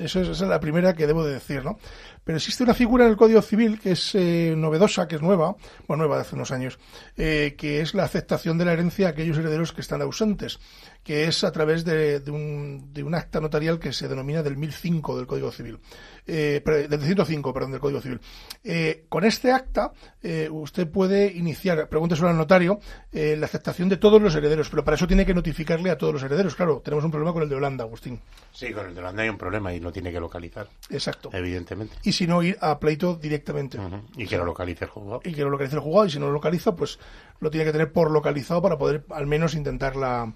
Es, esa es la primera que debo de decir, ¿no? Pero existe una figura en el Código Civil que es eh, novedosa, que es nueva, bueno, nueva de hace unos años, eh, que es la aceptación de la herencia a aquellos herederos que están ausentes, que es a través de, de un, de un acta notarial que se denomina del 1005 del Código Civil, eh, del 105, perdón, del Código Civil. Eh, con este acta, eh, usted puede iniciar, pregúnteselo al notario, eh, la aceptación de todos los herederos, pero para eso tiene que notificarle a todos los herederos. Claro, tenemos un problema con el de Holanda, Agustín. Sí, con el de Holanda hay un problema y lo tiene que localizar. Exacto. Evidentemente. Y si no, ir a pleito directamente. Y que lo localice el juzgado. Y que lo localice el juzgado, y si no lo localiza, pues lo tiene que tener por localizado para poder al menos intentar la,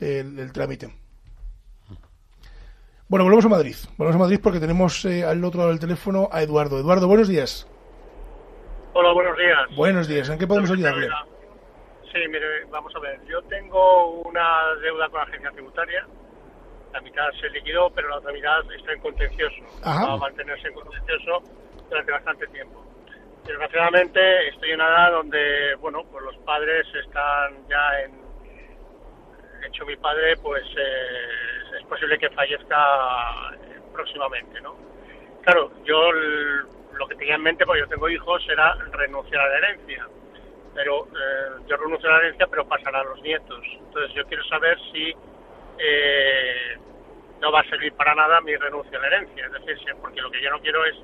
el, el trámite. Bueno, volvemos a Madrid. Volvemos a Madrid porque tenemos eh, al otro lado del teléfono a Eduardo. Eduardo, buenos días. Hola, buenos días. Buenos días. ¿En qué podemos ayudarle? Sí, mire, vamos a ver. Yo tengo una deuda con la agencia tributaria. La mitad se liquidó, pero la otra mitad está en contencioso. Ajá. Va a mantenerse en contencioso durante bastante tiempo. Desgraciadamente estoy en una edad donde, bueno, pues los padres están ya en... hecho mi padre, pues eh, es posible que fallezca próximamente, ¿no? Claro, yo lo que tenía en mente, porque yo tengo hijos, era renunciar a la herencia. Pero eh, yo renuncio a la herencia, pero pasará a los nietos. Entonces yo quiero saber si eh, no va a servir para nada mi renuncia a la herencia. Es decir, porque lo que yo no quiero es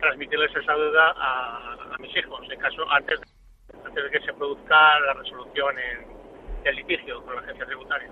transmitirles esa deuda a, a mis hijos, en caso antes, antes de que se produzca la resolución en el litigio con la agencia tributaria.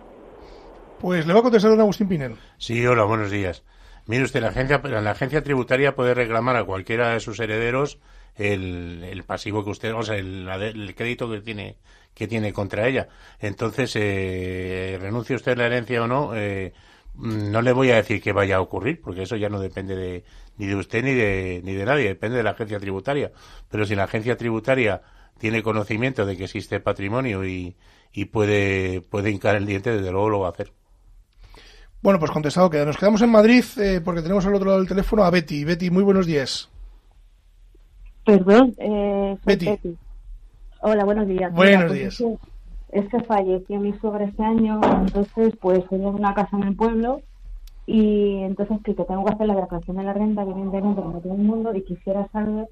Pues le va a contestar don Agustín Pinel. Sí, hola, buenos días. Mire usted, la agencia, la agencia tributaria puede reclamar a cualquiera de sus herederos el, el pasivo que usted, o sea, el, crédito que tiene que tiene contra ella. Entonces, eh, renuncie usted a la herencia o no, eh, no le voy a decir que vaya a ocurrir, porque eso ya no depende de, ni de usted ni de, ni de nadie, depende de la agencia tributaria. Pero si la agencia tributaria tiene conocimiento de que existe patrimonio y, y puede, puede hincar el diente, desde luego lo va a hacer. Bueno, pues contestado queda. Nos quedamos en Madrid eh, porque tenemos al otro lado del teléfono a Betty. Betty, muy buenos días. Perdón, eh, soy Betty. Betty. Hola, buenos días. Buenos pues días. Es que, es que falleció mi suegra este año, entonces pues tenía una casa en el pueblo y entonces que tengo que hacer la declaración de la renta, evidentemente como todo el mundo, y quisiera saber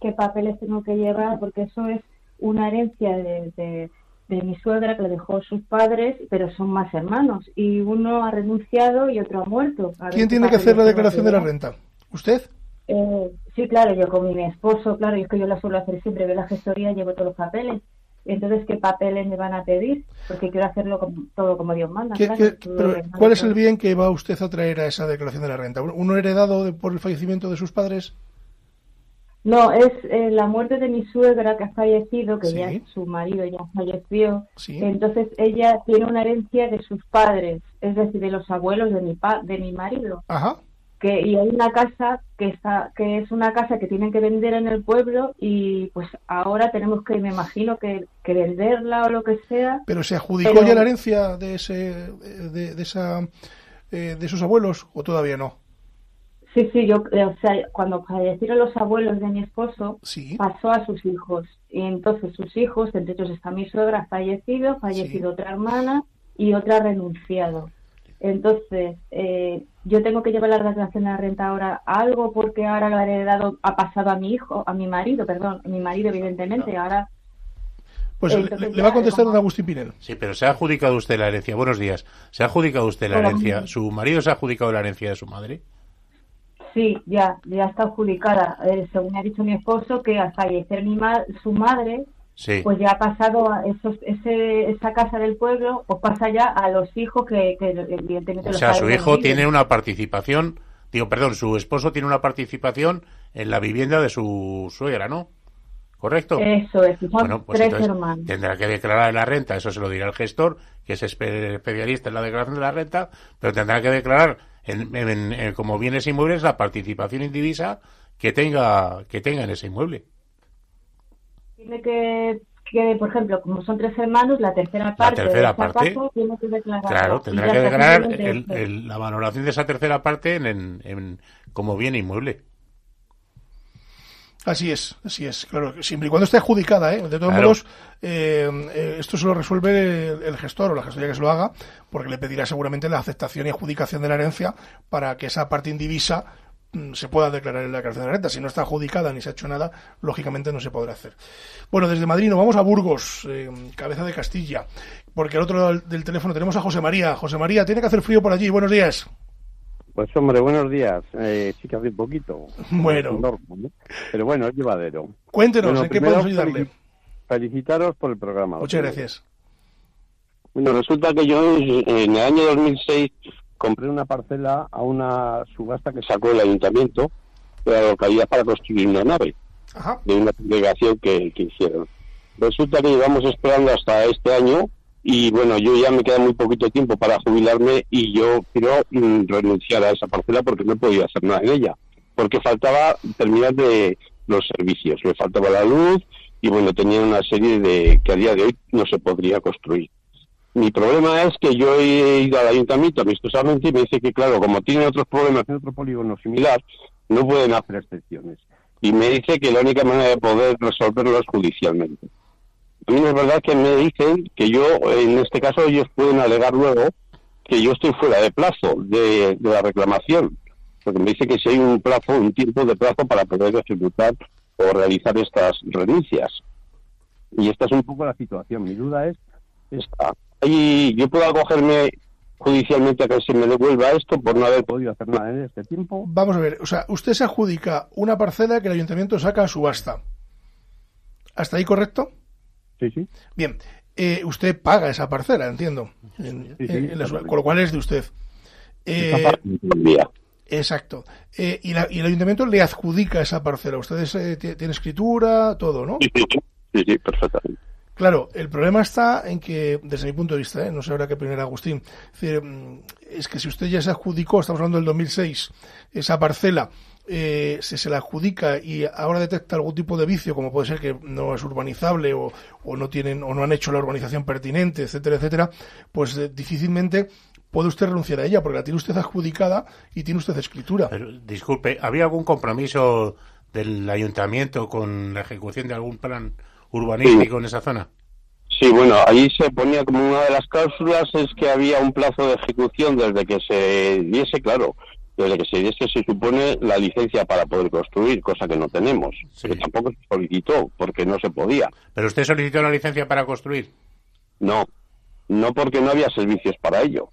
qué papeles tengo que llevar porque eso es una herencia de, de, de mi suegra que le dejó sus padres, pero son más hermanos y uno ha renunciado y otro ha muerto. A ¿Quién tiene que hacer la tengo declaración de la renta? ¿Usted? Eh, sí, claro, yo con mi esposo, claro, y es que yo la suelo hacer siempre, veo la gestoría, llevo todos los papeles. Entonces, ¿qué papeles me van a pedir? Porque quiero hacerlo como- todo como Dios manda. ¿Qué- claro, qué- todo pero, ¿Cuál es el bien que va usted a traer a esa declaración de la renta? ¿Uno heredado de- por el fallecimiento de sus padres? No, es eh, la muerte de mi suegra que ha fallecido, que Sí. ya su marido ya falleció. Sí. Entonces, ella tiene una herencia de sus padres, es decir, de los abuelos de mi, pa de mi marido. Ajá. que y hay una casa que está que es una casa que tienen que vender en el pueblo y pues ahora tenemos que me imagino que, que venderla o lo que sea ¿Pero se adjudicó Pero- ya la herencia de ese de, de esa eh, de sus abuelos o todavía no? Sí sí yo eh, o sea cuando fallecieron los abuelos de mi esposo Sí. pasó a sus hijos y entonces sus hijos entre ellos está mi suegra fallecido fallecido otra hermana y otra renunciado entonces eh, yo tengo que llevar la declaración de la renta ahora a algo porque ahora la heredado ha pasado a mi hijo a mi marido perdón a mi marido evidentemente ahora Pues le- Entonces le, le va a contestar don Agustín Pinel. Sí, pero ¿se ha adjudicado usted la herencia? Buenos días. ¿Se ha adjudicado usted la herencia? ¿Su marido se ha adjudicado la herencia de su madre? Sí, ya, ya está adjudicada. Eh, según ha dicho mi esposo, que al fallecer mi ma- su madre, Sí. pues ya ha pasado a esos, ese, esa casa del pueblo, pues pasa ya a los hijos que, que evidentemente O sea, su hijo viven. tiene una participación, digo, perdón, su esposo tiene una participación en la vivienda de su suegra, ¿no? ¿Correcto? Eso es, son Bueno, pues tres hermanos. tendrá que declarar la renta, eso se lo dirá el gestor, que es espe- especialista en la declaración de la renta, pero tendrá que declarar en, en- en- como bienes inmuebles la participación indivisa que tenga que tenga en ese inmueble. Tiene que, que, por ejemplo, como son tres hermanos, la tercera parte tercera de esa parte, casa tiene que declarar. Claro, tendrá que declarar el- la valoración de esa tercera parte en- como bien inmueble. Así es, así es, claro, siempre y cuando esté adjudicada, ¿eh? De todos Claro. modos, eh, eh, esto se lo resuelve el, gestor o la gestoría que se lo haga, porque le pedirá seguramente la aceptación y adjudicación de la herencia para que esa parte indivisa mm, se pueda declarar en la declaración de la renta. Si no está adjudicada ni se ha hecho nada, lógicamente no se podrá hacer. Bueno, desde Madrid nos vamos a Burgos, eh, cabeza de Castilla, porque al otro lado del teléfono tenemos a José María. José María, tiene que hacer frío por allí. Buenos días. Pues hombre, buenos días. Eh, sí que hace un poquito. (laughs) Bueno. Pero bueno, es llevadero. Cuéntenos, Bueno, ¿en qué podemos ayudarle? felici- Felicitaros por el programa. Muchas gracias. Bueno, resulta que yo en el año 2006 compré una parcela a una subasta que sacó el ayuntamiento de la localidad para construir una nave Ajá. de una delegación que, que hicieron. Resulta que llevamos esperando hasta este año y bueno, yo ya me queda muy poquito tiempo para jubilarme y yo quiero mm, renunciar a esa parcela porque no podía hacer nada en ella, porque faltaba terminar de los servicios, me faltaba la luz y bueno, tenía una serie de que a día de hoy no se podría construir. Mi problema es que yo he ido al ayuntamiento amistosamente y me dice que, claro, como tienen otros problemas en otro polígono similar, no pueden hacer excepciones. y me dice que la única manera de poder resolverlo es judicialmente. No es verdad que me dicen que yo, en este caso, ellos pueden alegar luego que yo estoy fuera de plazo de, de la reclamación, porque me dice que si hay un plazo, un tiempo de plazo para poder ejecutar o realizar estas renuncias. Y esta es un poco la situación. Mi duda es esta. ¿Y yo puedo acogerme judicialmente a que se me devuelva esto por no haber podido hacer nada en este tiempo? Vamos a ver, o sea, usted se adjudica una parcela que el ayuntamiento saca a subasta. ¿Hasta ahí correcto? Sí, sí. Bien, eh, usted paga esa parcela, entiendo, en- Sí, sí, en- en la con lo cual es de usted. Eh, exacto. Eh, y, la- y el ayuntamiento le adjudica esa parcela. Ustedes eh, ti- tienen escritura, todo, ¿no? Sí, sí, sí, perfectamente. Claro, el problema está en que, desde mi punto de vista, ¿eh? no sé ahora qué opinará Agustín, es, decir, mm, es que si usted ya se adjudicó, estamos hablando del 2006, esa parcela, eh, se, se la adjudica y ahora detecta algún tipo de vicio, como puede ser que no es urbanizable o, o no tienen o no han hecho la urbanización pertinente, etcétera, etcétera, pues eh, difícilmente puede usted renunciar a ella, porque la tiene usted adjudicada y tiene usted escritura. Pero, disculpe, ¿había algún compromiso del ayuntamiento con la ejecución de algún plan urbanístico en esa zona? Sí, bueno, ahí se ponía como una de las cláusulas es que había un plazo de ejecución desde que se diese, claro, desde que se diese se supone la licencia para poder construir, cosa que no tenemos. Que tampoco se solicitó porque no se podía. ¿Pero usted solicitó la licencia para construir? No, no porque no había servicios para ello.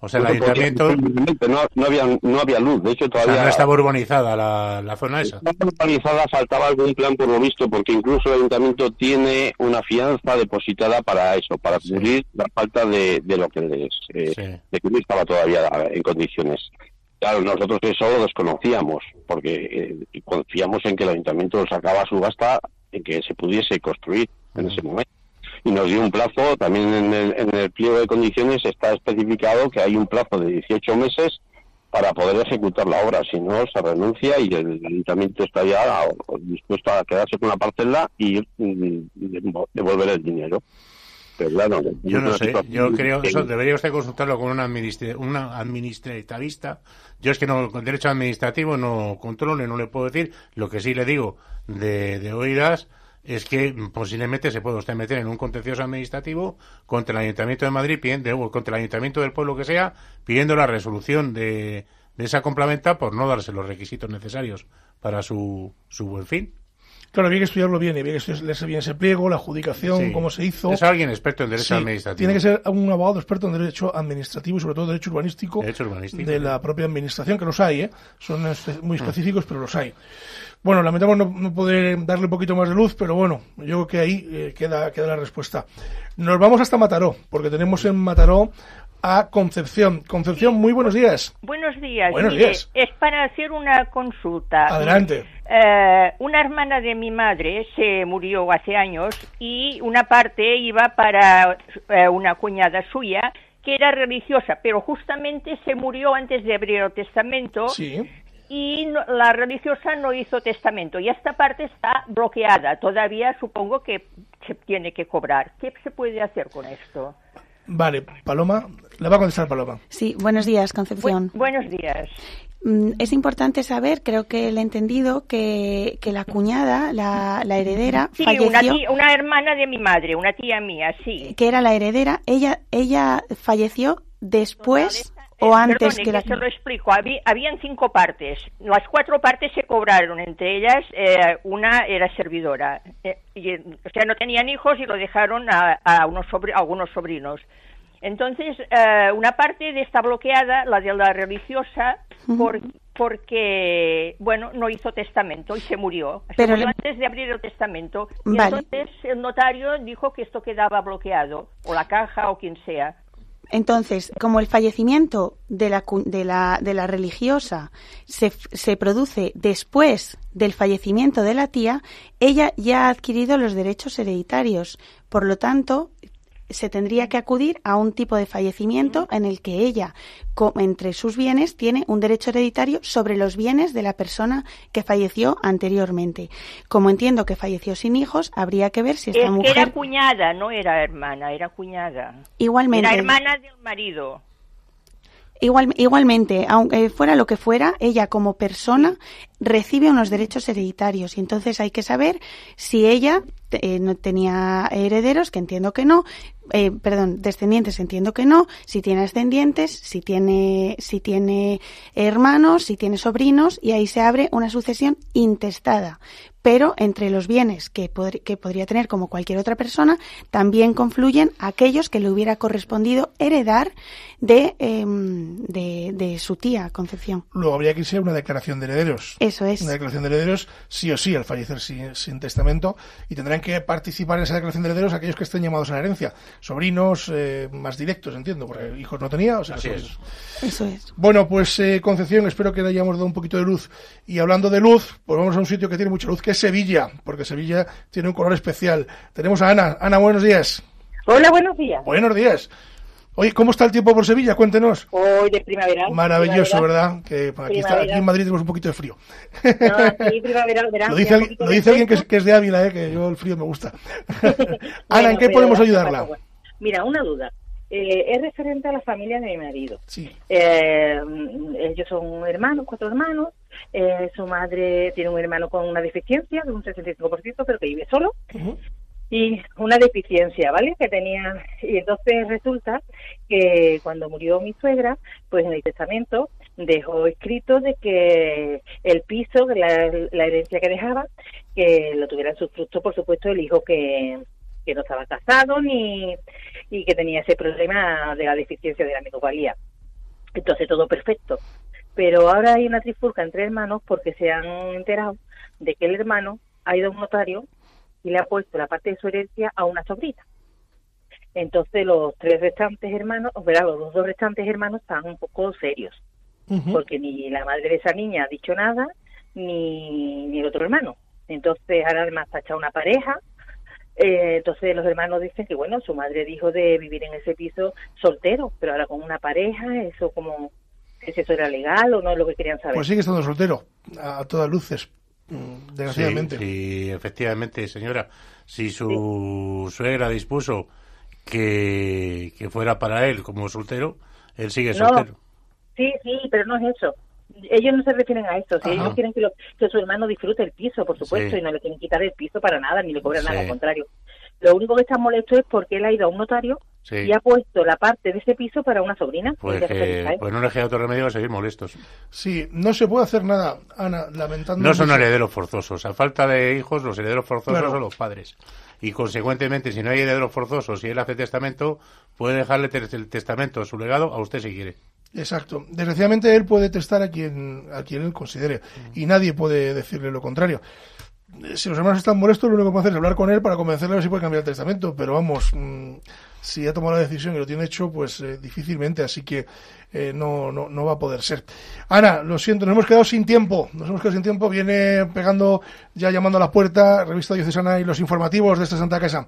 O sea, el ayuntamiento... no, no había no había luz, de hecho O sea, todavía no estaba urbanizada la, la zona esa. No urbanizada faltaba algún plan por lo visto, porque incluso el ayuntamiento tiene una fianza depositada para eso, para cubrir la falta de, de lo que les, eh, de que no estaba todavía en condiciones. Claro, nosotros eso lo desconocíamos, porque eh, confiamos en que el ayuntamiento sacaba su gasta en que se pudiese construir en ese momento. Y nos dio un plazo, también en el, en el pliego de condiciones está especificado que hay un plazo de 18 meses para poder ejecutar la obra, si no se renuncia y el ayuntamiento está ya dispuesto a quedarse con la parcela y devolver el dinero. Pero claro, Yo no una sé, yo creo que- eso debería usted consultarlo con un administra- una administrativista. Yo es que no, con derecho administrativo no controlo y no le puedo decir. Lo que sí le digo de, de oídas es que posiblemente se puede usted meter en un contencioso administrativo contra el Ayuntamiento de Madrid, pidiendo, contra el Ayuntamiento del pueblo que sea, pidiendo la resolución de, de esa complementa por no darse los requisitos necesarios para su, su buen fin. Claro, había que estudiarlo bien, había que leerse bien ese pliego, la adjudicación, Sí. cómo se hizo. Es alguien experto en derecho Sí, administrativo. Tiene que ser un abogado experto en derecho administrativo y sobre todo derecho urbanístico, Derecho urbanístico, de la propia administración, que los hay, ¿eh? son espe- Mm. muy específicos, pero los hay. Bueno, lamentamos no, no poder darle un poquito más de luz, pero bueno, yo creo que ahí eh, queda, queda la respuesta. Nos vamos hasta Mataró, porque tenemos en Mataró a Concepción. Concepción, muy buenos días. Buenos días. Buenos Mire, días. Es para hacer una consulta. Adelante. Eh, una hermana de mi madre se murió hace años y una parte iba para eh, una cuñada suya que era religiosa, pero justamente se murió antes de abrir el testamento Sí. Y no- la religiosa no hizo testamento y esta parte está bloqueada. Todavía supongo que se tiene que cobrar. ¿Qué se puede hacer con esto? Vale, Paloma, le va a contestar Paloma. Sí, buenos días, Concepción. buenos días. Mm, Es importante saber, creo que le he entendido, que, que la cuñada, la, la heredera, Sí, falleció, una, tía- una hermana de mi madre, una tía mía, sí. que era la heredera, ella, ella falleció después o antes Perdone, que la... se lo explico. Habí- habían cinco partes. Las cuatro partes se cobraron. Entre ellas, eh, una era servidora. Eh, y, eh, o sea, no tenían hijos y lo dejaron a, a unos sobri- a algunos sobrinos. Entonces, eh, una parte de esta bloqueada, la de la religiosa, por- porque, bueno, no hizo testamento y se murió. Se Pero murió le- antes de abrir el testamento. Y Vale. entonces el notario dijo que esto quedaba bloqueado, o la caja o quien sea. Entonces, como el fallecimiento de la, de la, religiosa se, se produce después del fallecimiento de la tía, ella ya ha adquirido los derechos hereditarios. Por lo tanto, se tendría que acudir a un tipo de fallecimiento en el que ella, entre sus bienes, tiene un derecho hereditario sobre los bienes de la persona que falleció anteriormente. Como entiendo que falleció sin hijos, habría que ver si esta es que mujer era cuñada, no era hermana, era cuñada. igualmente Era hermana del marido. Igual, igualmente, aunque fuera lo que fuera, ella como persona recibe unos derechos hereditarios y entonces hay que saber si ella eh, no tenía herederos, que entiendo que no, eh, perdón, descendientes, entiendo que no, si tiene ascendientes, si tiene, si tiene hermanos, si tiene sobrinos, y ahí se abre una sucesión intestada. Pero entre los bienes que, que podría tener como cualquier otra persona, también confluyen aquellos que le hubiera correspondido heredar de, em, de, de, su tía Concepción. Luego habría que irse a una declaración de herederos. Eso es. Una declaración de herederos, sí o sí, al fallecer sin, sin testamento, y tendrán que participar en esa declaración de herederos aquellos que estén llamados a la herencia sobrinos eh, más directos, entiendo, porque hijos no tenía, o sea, Así es. Eso es. Bueno, pues eh, Concepción, espero que le hayamos dado un poquito de luz. Y hablando de luz, pues vamos a un sitio que tiene mucha luz, que es Sevilla, porque Sevilla tiene un color especial. Tenemos a Ana. Ana, buenos días. Hola, buenos días. Buenos días. Oye, ¿cómo está el tiempo por Sevilla? Cuéntenos. Hoy de primavera. Maravilloso, primavera. ¿verdad? Que aquí, está, aquí, en Madrid tenemos un poquito de frío. No, aquí primavera, verano. Lo dice, alguien, lo dice alguien que, es, que es, de Ávila, ¿eh? que yo el frío me gusta. bueno, (laughs) Ana, ¿en qué podemos ayudarla? Mira, una duda. Eh, es referente a la familia de mi marido. Sí. Eh, ellos son hermanos, cuatro hermanos. Eh, su madre tiene un hermano con una deficiencia de un 65%, pero que vive solo. Uh -huh. Y una deficiencia, ¿vale? Que tenía. Y entonces resulta que cuando murió mi suegra, pues en el testamento dejó escrito de que el piso, la, la herencia que dejaba, que lo tuviera en su fruto, por supuesto, el hijo que, que no estaba casado ni y que tenía ese problema de la deficiencia de la minusvalía. Entonces todo perfecto. Pero ahora hay una trifulca entre hermanos porque se han enterado de que el hermano ha ido a un notario y le ha puesto la parte de su herencia a una sobrina. Entonces los tres restantes hermanos, ¿verdad? los dos restantes hermanos están un poco serios, uh -huh. porque ni la madre de esa niña ha dicho nada, ni, ni el otro hermano. Entonces ahora además está echado una pareja, eh, entonces los hermanos dicen que bueno, su madre dijo de vivir en ese piso soltero, pero ahora con una pareja, eso como, si eso era legal o no es lo que querían saber. Pues sigue estando soltero, a, a todas luces, mm, desgraciadamente. Sí, sí, efectivamente, señora, si su sí. suegra dispuso que, que fuera para él como soltero, él sigue no, soltero. Sí, sí, pero no es eso ellos no se refieren a eso, si ellos quieren que, lo, que, su hermano disfrute el piso, por supuesto, sí. y no le quieren quitar el piso para nada, ni le cobran sí. nada, al contrario. Lo único que está molesto es porque él ha ido a un notario sí. y ha puesto la parte de ese piso para una sobrina. Pues, que, pues no le queda otro remedio que seguir molestos. Sí, no se puede hacer nada, Ana, lamentando. No son herederos forzosos. A falta de hijos, los herederos forzosos claro. son los padres. Y consecuentemente, si no hay herederos forzosos y él hace testamento, puede dejarle el testamento, su legado, a usted si quiere. Exacto. Desgraciadamente él puede testar a quien, a quien él considere y nadie puede decirle lo contrario. Si los hermanos están molestos, lo único que puede hacer es hablar con él para convencerle a ver si puede cambiar el testamento. Pero vamos, mmm, si ha tomado la decisión y lo tiene hecho, pues eh, difícilmente, así que eh, no, no, no va a poder ser. Ana, lo siento, nos hemos quedado sin tiempo. Nos hemos quedado sin tiempo. Viene pegando, ya llamando a la puerta, revista diocesana y los informativos de esta Santa Casa.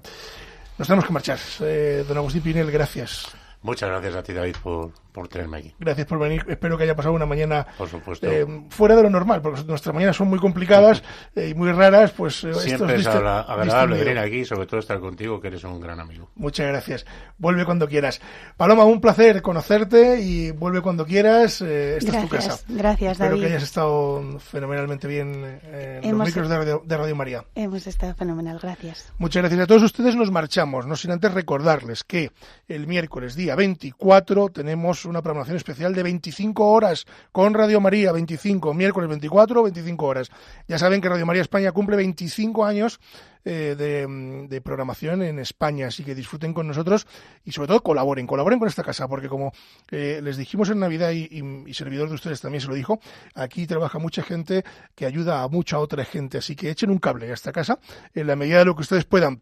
Nos tenemos que marchar. Eh, don Agustín Pinel, gracias. Muchas gracias a ti, David, por, por tenerme aquí. Gracias por venir. Espero que haya pasado una mañana por supuesto. Eh, fuera de lo normal, porque nuestras mañanas son muy complicadas eh, y muy raras. Pues eh, Siempre es agradable venir aquí, sobre todo estar contigo, que eres un gran amigo. Muchas gracias. Vuelve cuando quieras. Paloma, un placer conocerte y vuelve cuando quieras. Eh, esta gracias, es tu casa. Gracias, Espero David. que hayas estado fenomenalmente bien en Hemos- los micros de Radio, de Radio María. Hemos estado fenomenal, gracias. Muchas gracias a todos ustedes. Nos marchamos, no sin antes recordarles que el miércoles día 24 tenemos una programación especial de 25 horas con Radio María, 25, miércoles 24, 25 horas. Ya saben que Radio María España cumple 25 años eh, de, programación en España, así que disfruten con nosotros y sobre todo colaboren, colaboren con esta casa, porque como eh, les dijimos en Navidad y, y servidor de ustedes también se lo dijo, aquí trabaja mucha gente que ayuda a mucha otra gente, así que echen un cable a esta casa en la medida de lo que ustedes puedan.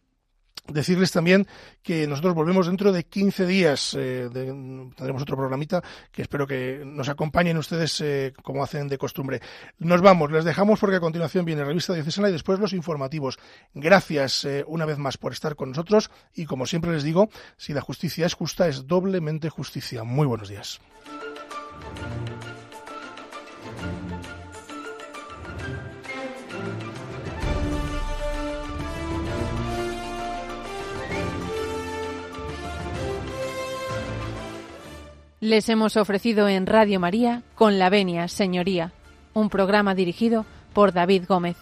Decirles también que nosotros volvemos dentro de 15 días. Eh, tendremos otro programita que espero que nos acompañen ustedes eh, como hacen de costumbre. Nos vamos, les dejamos porque a continuación viene Revista Diocesana y después los informativos. Gracias eh, una vez más por estar con nosotros y como siempre les digo, si la justicia es justa, es doblemente justicia. Muy buenos días. Les hemos ofrecido en Radio María con la venia, señoría, un programa dirigido por David Gómez.